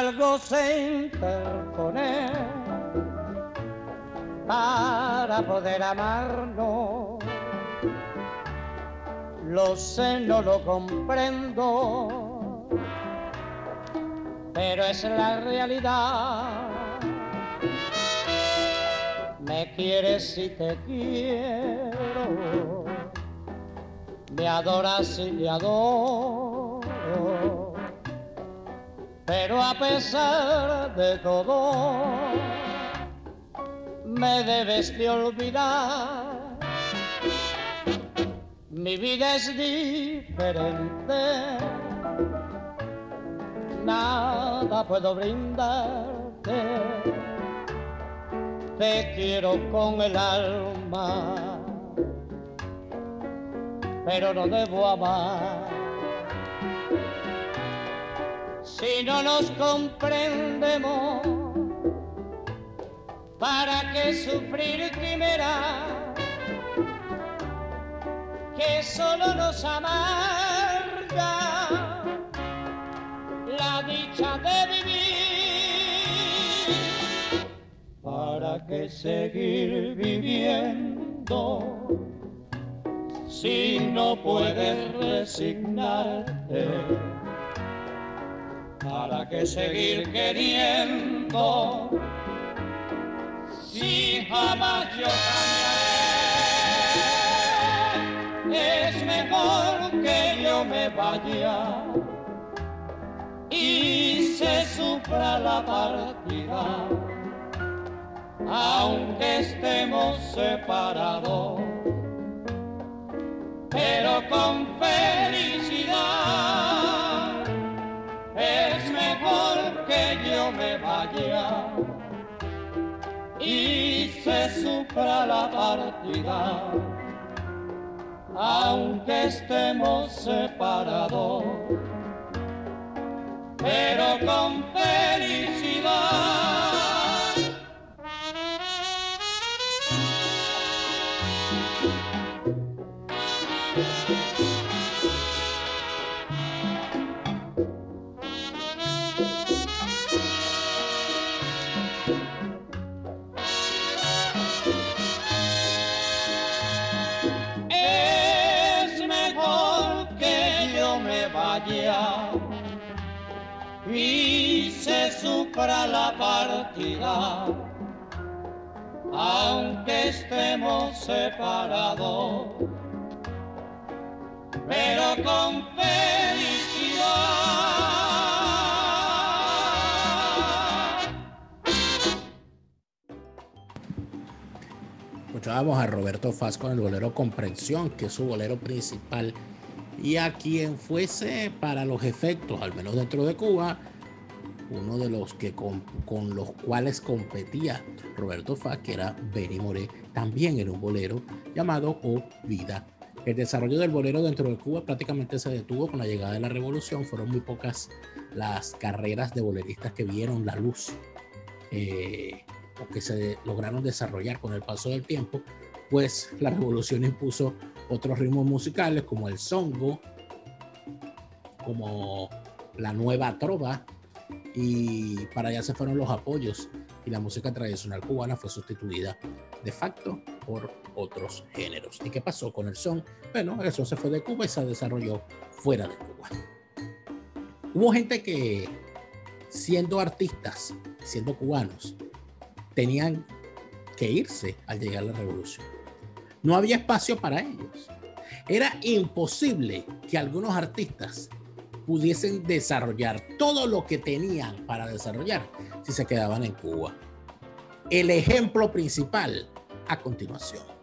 Algo se interpone para poder amarnos. Lo sé, no lo comprendo, pero es la realidad. Me quieres y te quiero, me adoras y te adoro pero a pesar de todo, me debes de olvidar. Mi vida es diferente, nada puedo brindarte. Te quiero con el alma, pero no debo amar. Si no nos comprendemos, ¿para qué sufrir quimera? Que solo nos amarga la dicha de vivir. ¿Para qué seguir viviendo si no puedes resignarte? ¿Para qué seguir queriendo si jamás yo cambiaré? Es mejor que yo me vaya y se sufra la partida, aunque estemos separados, pero con felicidad es mejor que yo me vaya. Y se sufra la partida, aunque estemos separados, pero con felicidad. Sufra la partida, aunque estemos separados, pero con felicidad. Escuchábamos a Roberto Faz con el bolero Comprensión, que es su bolero principal, y a quien fuese para los efectos, al menos dentro de Cuba, uno de los que con, con los cuales competía Roberto Faz, que era Benny Moré, también era un bolero llamado O Vida. El desarrollo del bolero dentro de Cuba prácticamente se detuvo con la llegada de la revolución. Fueron muy pocas las carreras de boleristas que vieron la luz eh, o que se lograron desarrollar con el paso del tiempo, pues la revolución impuso otros ritmos musicales como el songo, como la nueva trova, y para allá se fueron los apoyos y la música tradicional cubana fue sustituida de facto por otros géneros. ¿Y qué pasó con el son? Bueno, el son se fue de Cuba y se desarrolló fuera de Cuba. Hubo gente que, siendo artistas, siendo cubanos, tenían que irse al llegar la revolución. No había espacio para ellos. Era imposible que algunos artistas pudiesen desarrollar todo lo que tenían para desarrollar si se quedaban en Cuba. El ejemplo principal a continuación.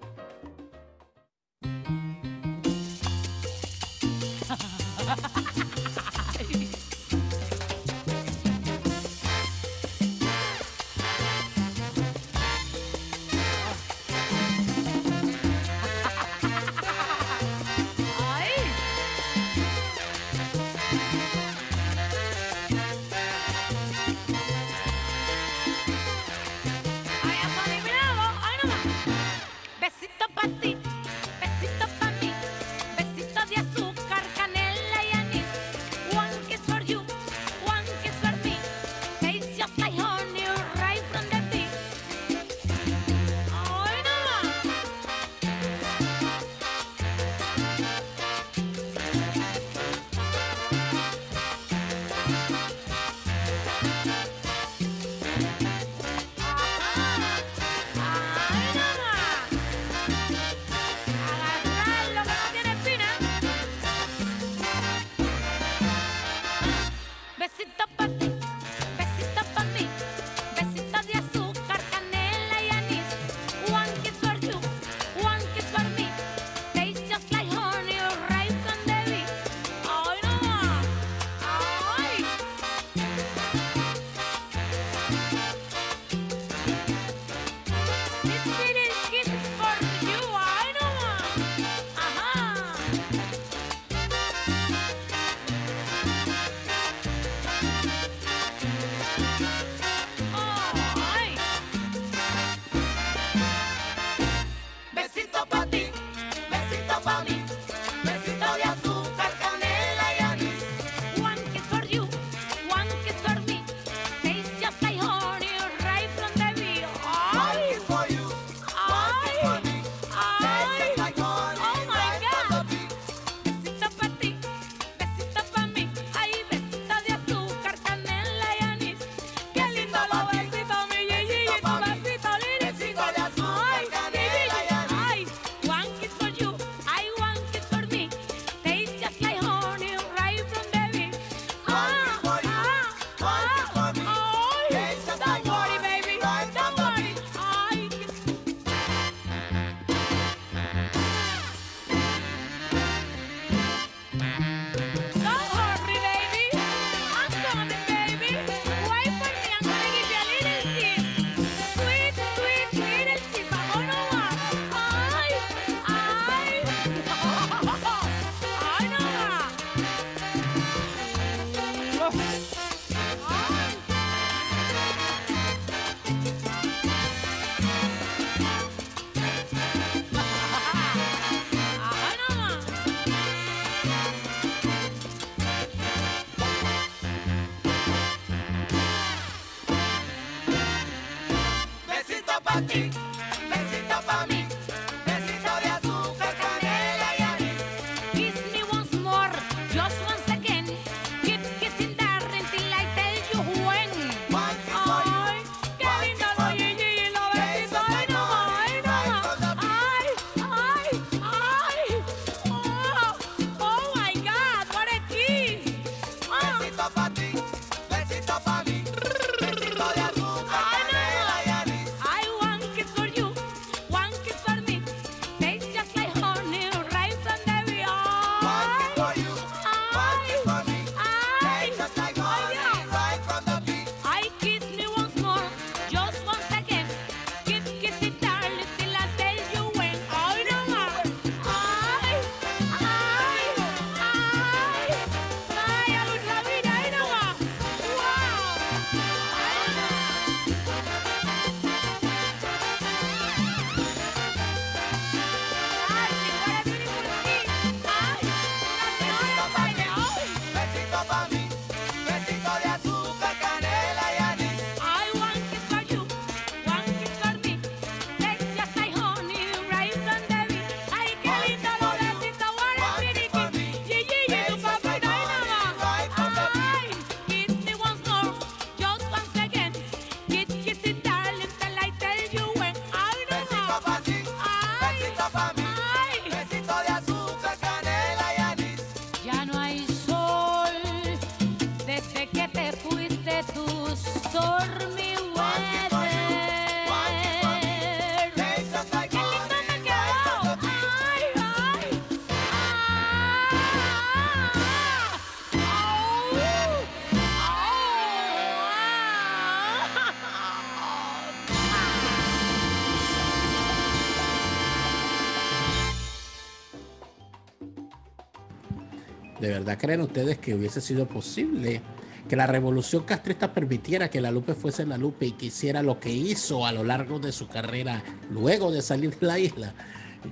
Verdad creen ustedes que hubiese sido posible que la revolución castrista permitiera que la Lupe fuese la Lupe y que hiciera lo que hizo a lo largo de su carrera luego de salir de la isla?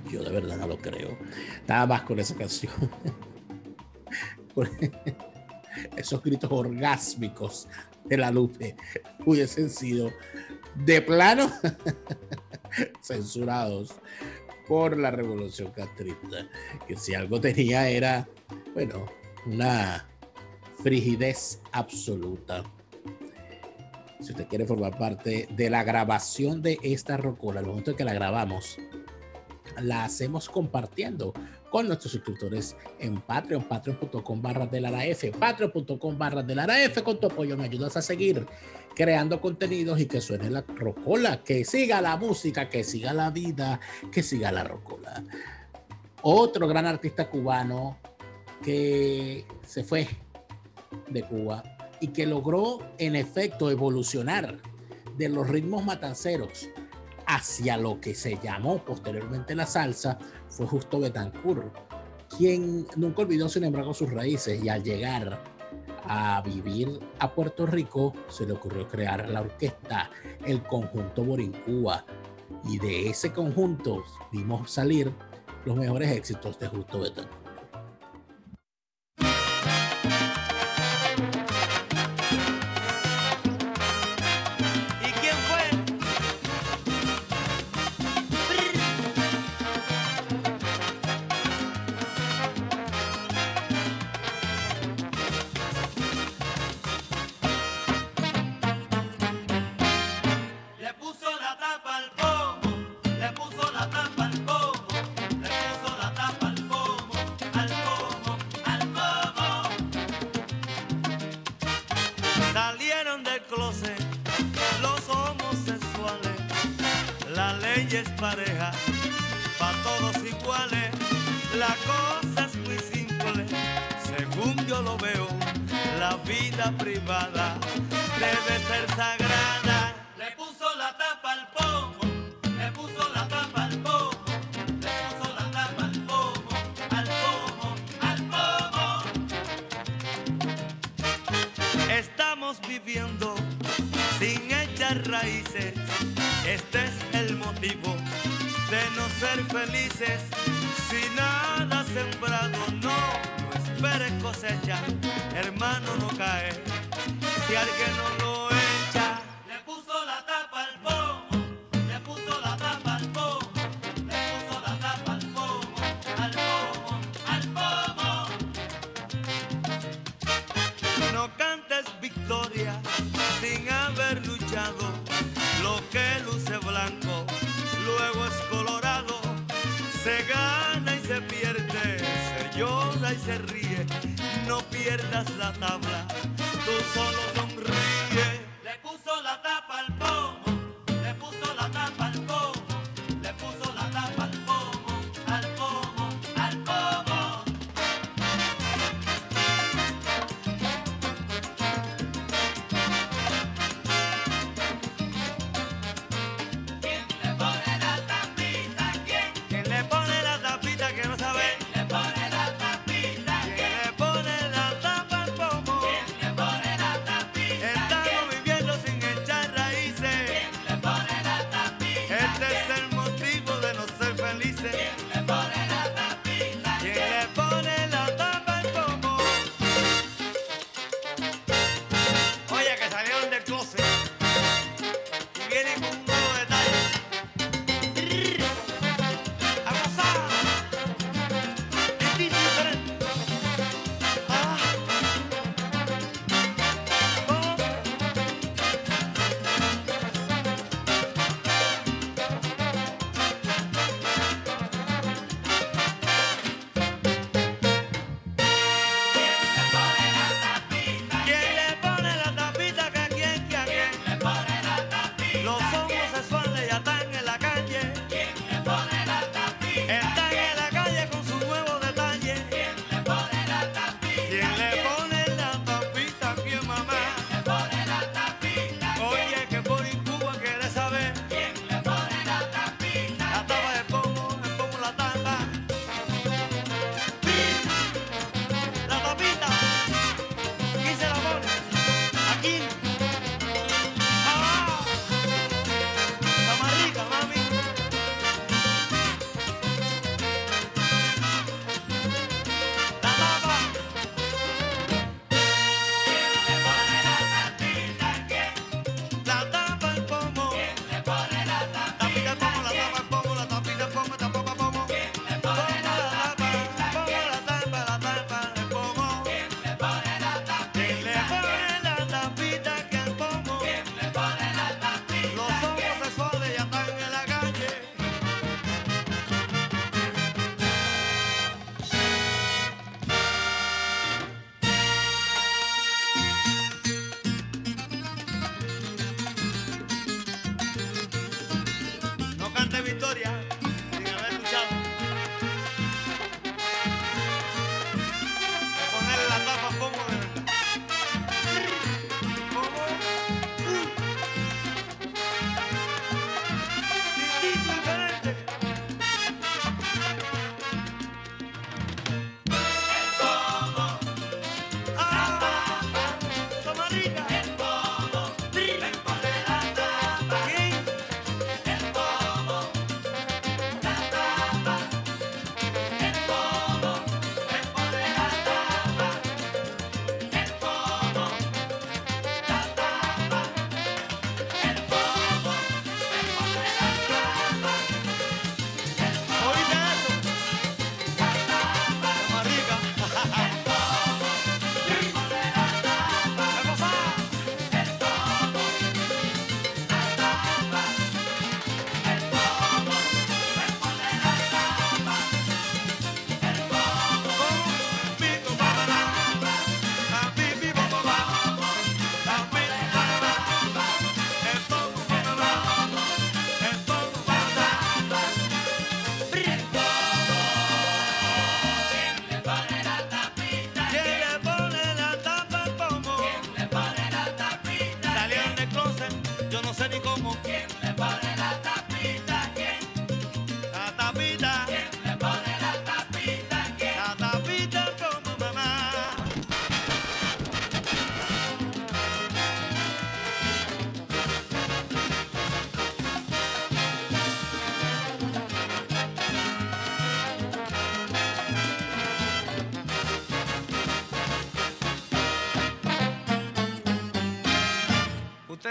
Yo de verdad no lo creo. Nada más con esa canción. Esos gritos orgásmicos de la Lupe hubiesen sido de plano censurados por la revolución castrista, que si algo tenía era, bueno, una frigidez absoluta. Si usted quiere formar parte de la grabación de esta rocola, al momento en que la grabamos, la hacemos compartiendo con nuestros suscriptores en Patreon, patreon.com barra de la F, patreon.com barra de la F. Con tu apoyo me ayudas a seguir creando contenidos y que suene la rocola, que siga la música, que siga la vida, que siga la rocola. Otro gran artista cubano que se fue de Cuba y que logró en efecto evolucionar de los ritmos matanceros hacia lo que se llamó posteriormente la salsa fue justo Betancourt, quien nunca olvidó sin embargo sus raíces y al llegar a vivir a Puerto Rico se le ocurrió crear la orquesta, el conjunto Borincúa y de ese conjunto vimos salir los mejores éxitos de Justo Betancourt.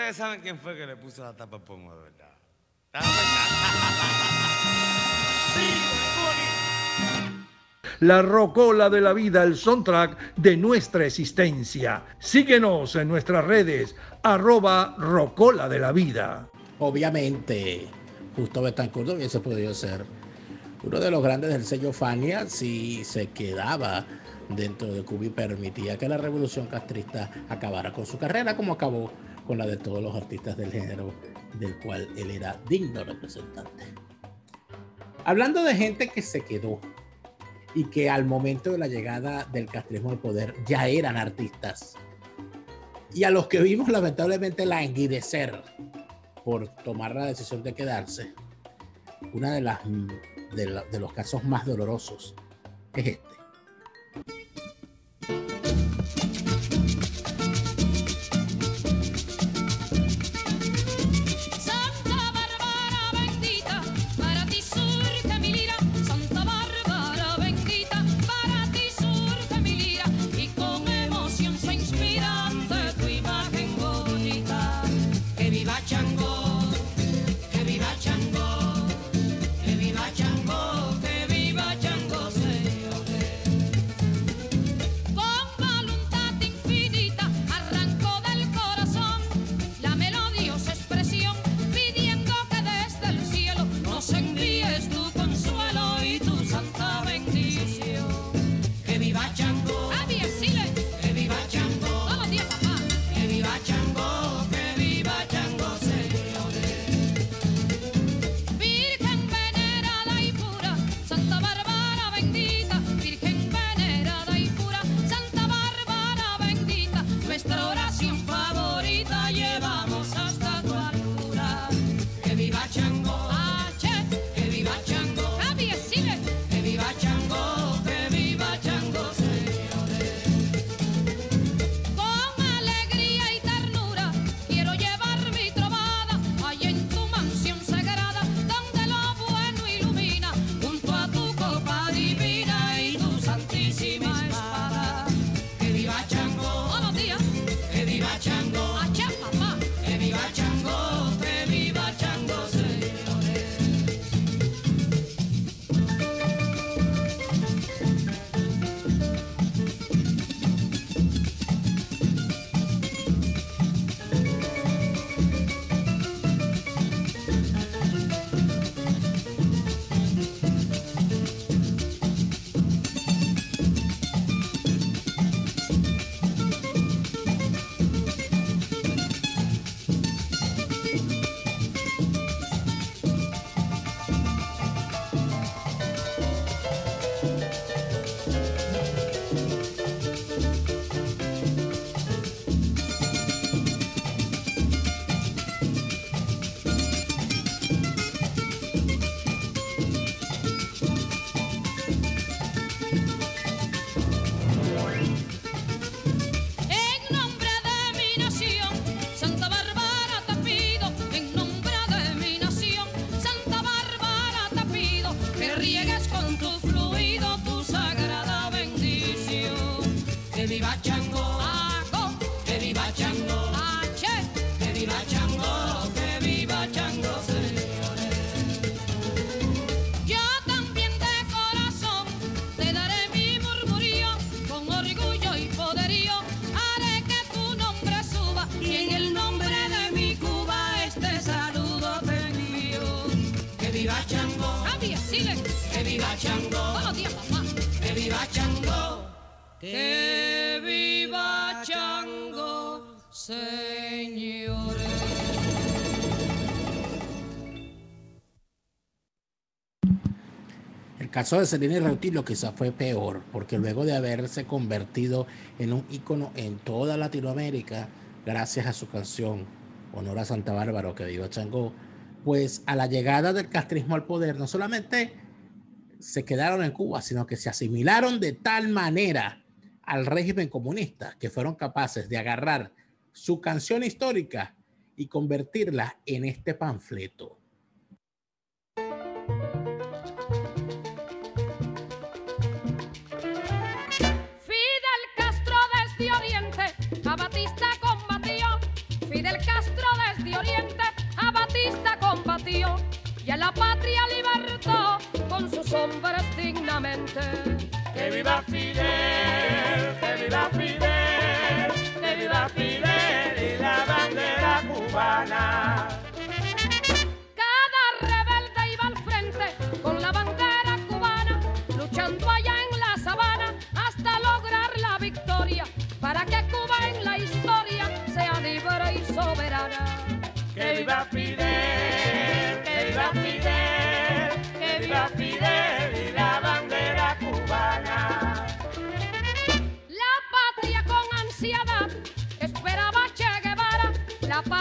¿Ustedes saben quién fue que le puso la tapa al pomo de verdad? La rocola de la vida, el soundtrack de nuestra existencia. Síguenos en nuestras redes, arroba rocola de la vida. Obviamente, Justo Betancourt hubiese podido ser uno de los grandes del sello Fania si se quedaba dentro de Cuba y permitía que la revolución castrista acabara con su carrera como acabó con la de todos los artistas del género del cual él era digno representante. Hablando de gente que se quedó y que al momento de la llegada del castrismo al poder ya eran artistas y a los que vimos lamentablemente languidecer por tomar la decisión de quedarse, una de las de, la- de los casos más dolorosos es este. Que viva Chango, señores. El caso de y Reutilo quizás fue peor, porque luego de haberse convertido en un ícono en toda Latinoamérica, gracias a su canción Honor a Santa Bárbara que viva Changó, pues a la llegada del castrismo al poder, no solamente se quedaron en Cuba, sino que se asimilaron de tal manera al régimen comunista que fueron capaces de agarrar su canción histórica y convertirla en este panfleto. Fidel Castro desde Oriente, a Batista combatió. Fidel Castro desde Oriente, a Batista combatió. Y a la patria libertó con sus hombres dignamente. Que viva Fidel, que viva Fidel, que viva Fidel y la bandera cubana. Cada rebelde iba al frente con la bandera cubana, luchando allá en la sabana hasta lograr la victoria, para que Cuba en la historia sea libre y soberana. Que viva Fidel,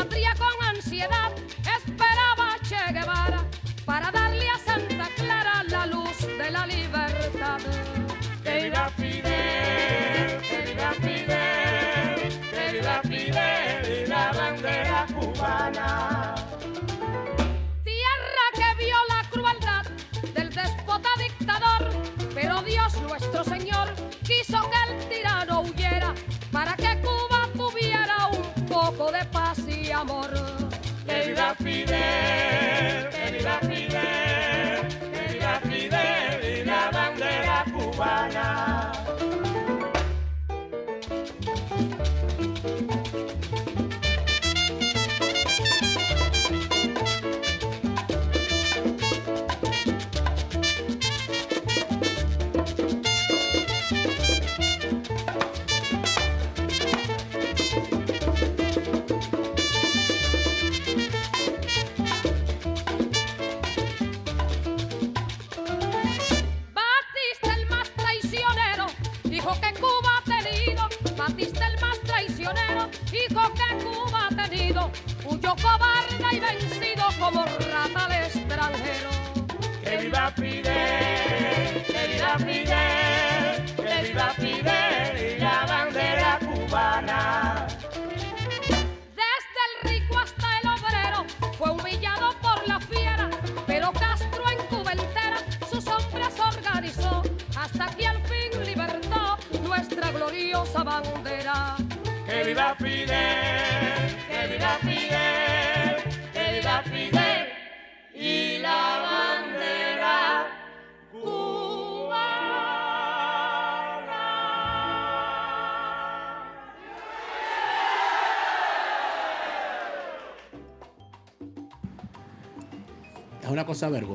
patria con ansiedad esperaba Che Guevara para darle a Santa Clara la luz de la libertad. Que viva Fidel, que viva Fidel, que viva Fidel y la bandera cubana. Tierra que vio la crueldad del déspota dictador, pero Dios nuestro Señor amor. Que viva Fidel, que viva Fidel, que viva Fidel y la bandera cubana.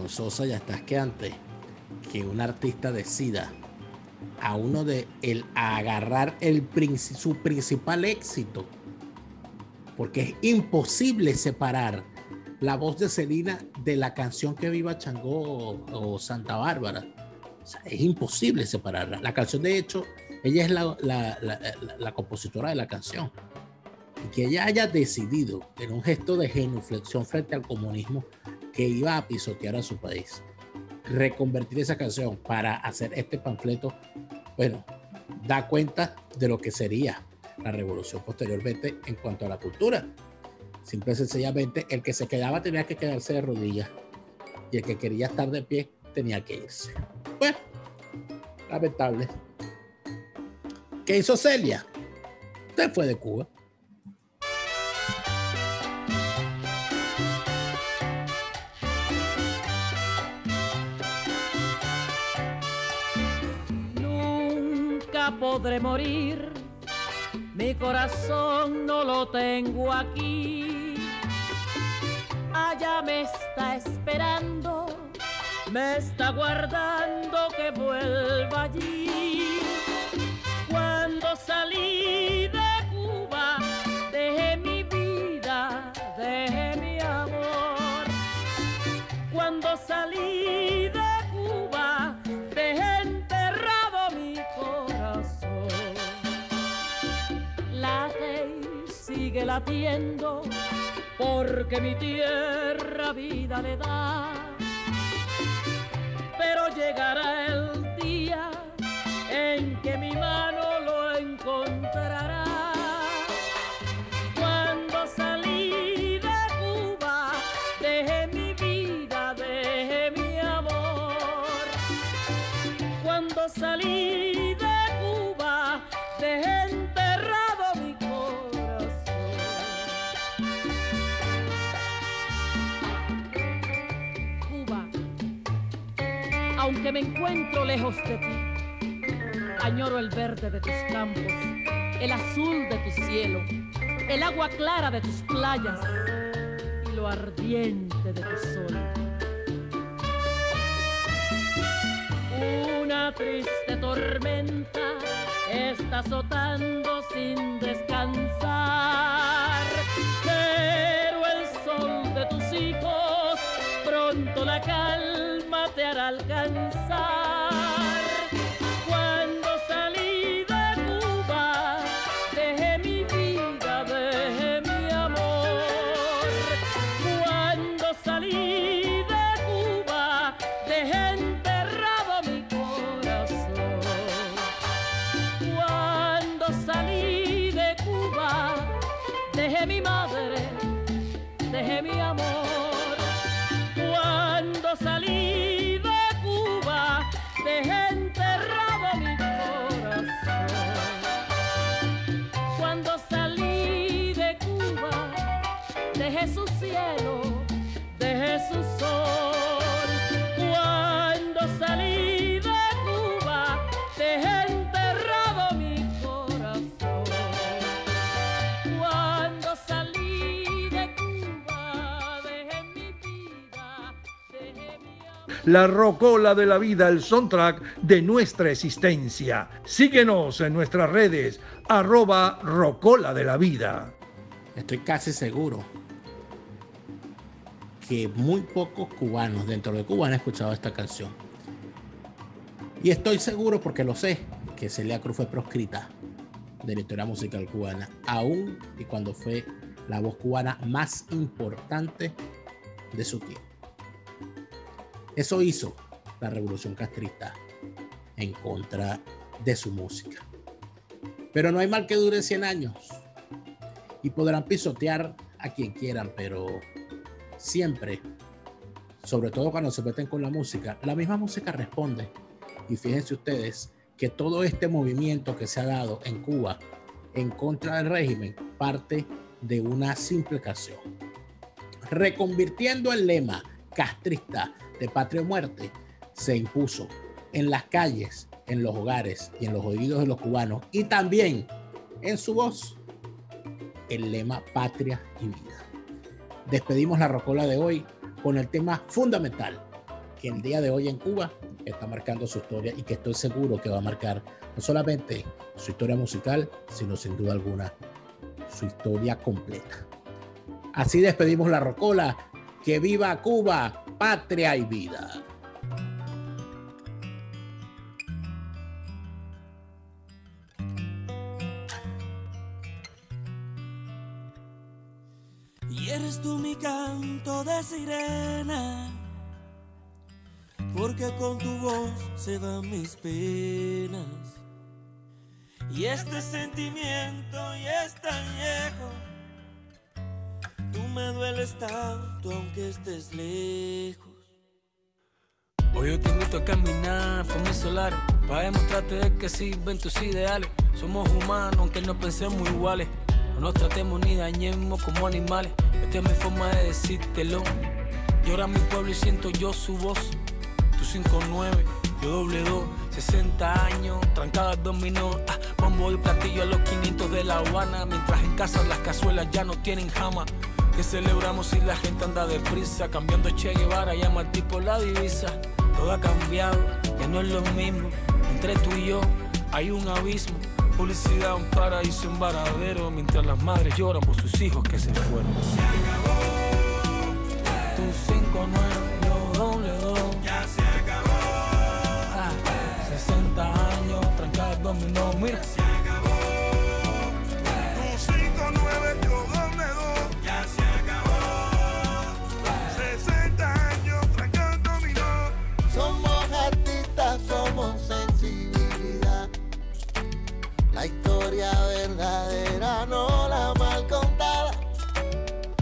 Vergonzosa y hasta asqueante que un artista decida a uno de el agarrar el su principal éxito. Porque es imposible separar la voz de Selena de la canción que viva Changó o, Santa Bárbara. O sea, es imposible separarla. La canción, de hecho, ella es la- la- la compositora de la canción. Y que ella haya decidido, en un gesto de genuflexión frente al comunismo, que iba a pisotear a su país, reconvertir esa canción para hacer este panfleto, bueno, da cuenta de lo que sería la revolución posteriormente en cuanto a la cultura. Simple y sencillamente, el que se quedaba tenía que quedarse de rodillas y el que quería estar de pie tenía que irse. Bueno, lamentable. ¿Qué hizo Celia? Usted fue de Cuba. Podré morir, mi corazón no lo tengo aquí. Allá me está esperando, me está guardando que vuelva allí. Cuando salí latiendo, porque mi tierra vida le da. Pero llegará encuentro lejos de ti. Añoro el verde de tus campos, el azul de tu cielo, el agua clara de tus playas y lo ardiente de tu sol. Una triste tormenta está azotando sin descansar, La rocola de la vida, el soundtrack de nuestra existencia. Síguenos en nuestras redes, arroba rocola de la vida. Estoy casi seguro que muy pocos cubanos dentro de Cuba han escuchado esta canción. Y estoy seguro porque lo sé, que Celia Cruz fue proscrita de la historia musical cubana, aún y cuando fue la voz cubana más importante de su tiempo. Eso hizo la revolución castrista en contra de su música. Pero no hay mal que dure 100 años. Y podrán pisotear a quien quieran, pero siempre, sobre todo cuando se meten con la música, la misma música responde. Y fíjense ustedes que todo este movimiento que se ha dado en Cuba en contra del régimen parte de una simple canción. Reconvirtiendo el lema castrista de patria o muerte, se impuso en las calles, en los hogares y en los oídos de los cubanos y también en su voz el lema patria y vida. Despedimos la rocola de hoy con el tema fundamental que el día de hoy en Cuba está marcando su historia y que estoy seguro que va a marcar no solamente su historia musical, sino sin duda alguna su historia completa. Así despedimos la rocola. Que viva Cuba, patria y vida. Y eres tú mi canto de sirena, porque con tu voz se van mis penas. Y este sentimiento ya es tan viejo, tú me dueles tanto aunque estés lejos. Hoy yo te invito a caminar por mi solar Para demostrarte de que sirven tus ideales. Somos humanos aunque no pensemos iguales. No nos tratemos ni dañemos como animales. Esta es mi forma de decírtelo. Llora mi pueblo y siento yo su voz. Tú 5-9, yo doble 2 60 años, trancadas dominó. Ah, Bombo y platillo a los 500 de La Habana. Mientras en casa las cazuelas ya no tienen jama que celebramos si la gente anda deprisa Cambiando Che Guevara, llama al tipo la divisa. Todo ha cambiado, ya no es lo mismo. Entre tú y yo hay un abismo. Publicidad, un paraíso, un varadero Mientras las madres lloran por sus hijos que se fueron. Se acabó. Tu 5 yo doble dos. Ya se acabó. Ah, 60 años, trancadas dominó La historia verdadera, no la mal contada.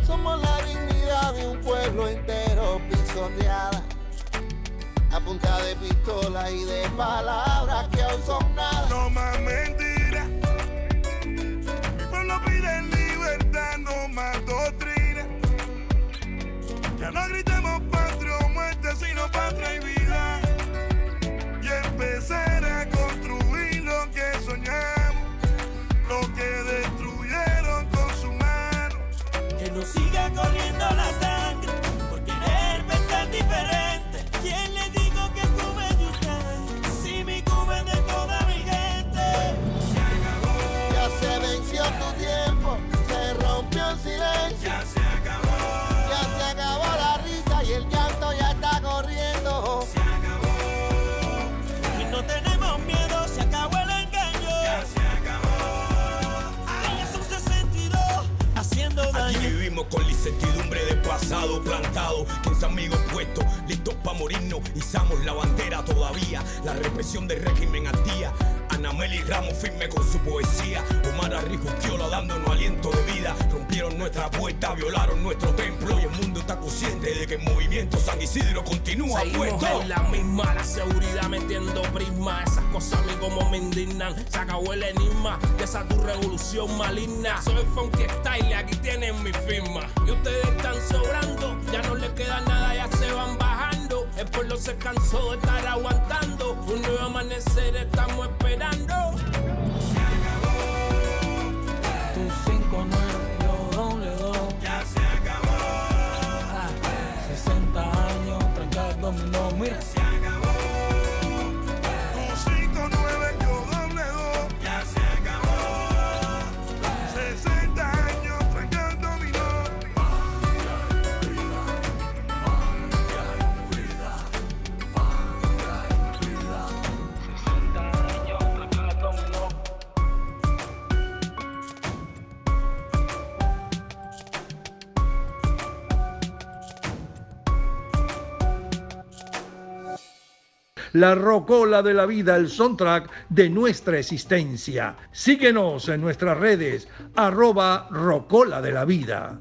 Somos la dignidad de un pueblo entero pisoteada. A punta de pistola y de palabras que aún son nada. No más mentiras. Mi pueblo pide libertad, no más doctrina. Ya no gritemos patria o muerte, sino patria y vida. Incertidumbre de pasado plantado, 15 amigos puestos, listos para morirnos, izamos la bandera todavía. La represión del régimen al día. Anameli Ramos firme con su poesía. Omar Arrijuquiola dándonos aliento de vida. Rompieron nuestra puerta, violaron nuestro templo. Y el mundo está consciente de que el movimiento San Isidro continúa Seguimos puesto. en la misma, la seguridad metiendo prisma. Esas cosas a mí como me indignan. Se acabó el enigma de esa tu revolución maligna. Soy Funky Style aquí tienen mi firma. Y ustedes están sobrando, ya no les queda nada, ya se van bajando. El pueblo se cansó de estar aguantando. Un nuevo amanecer estamos esperando. Tu 5 yo doble dos. Ya se acabó. 60 años, tranca el dominó, mira. La rocola de la vida, el soundtrack de nuestra existencia. Síguenos en nuestras redes, arroba rocola de la vida.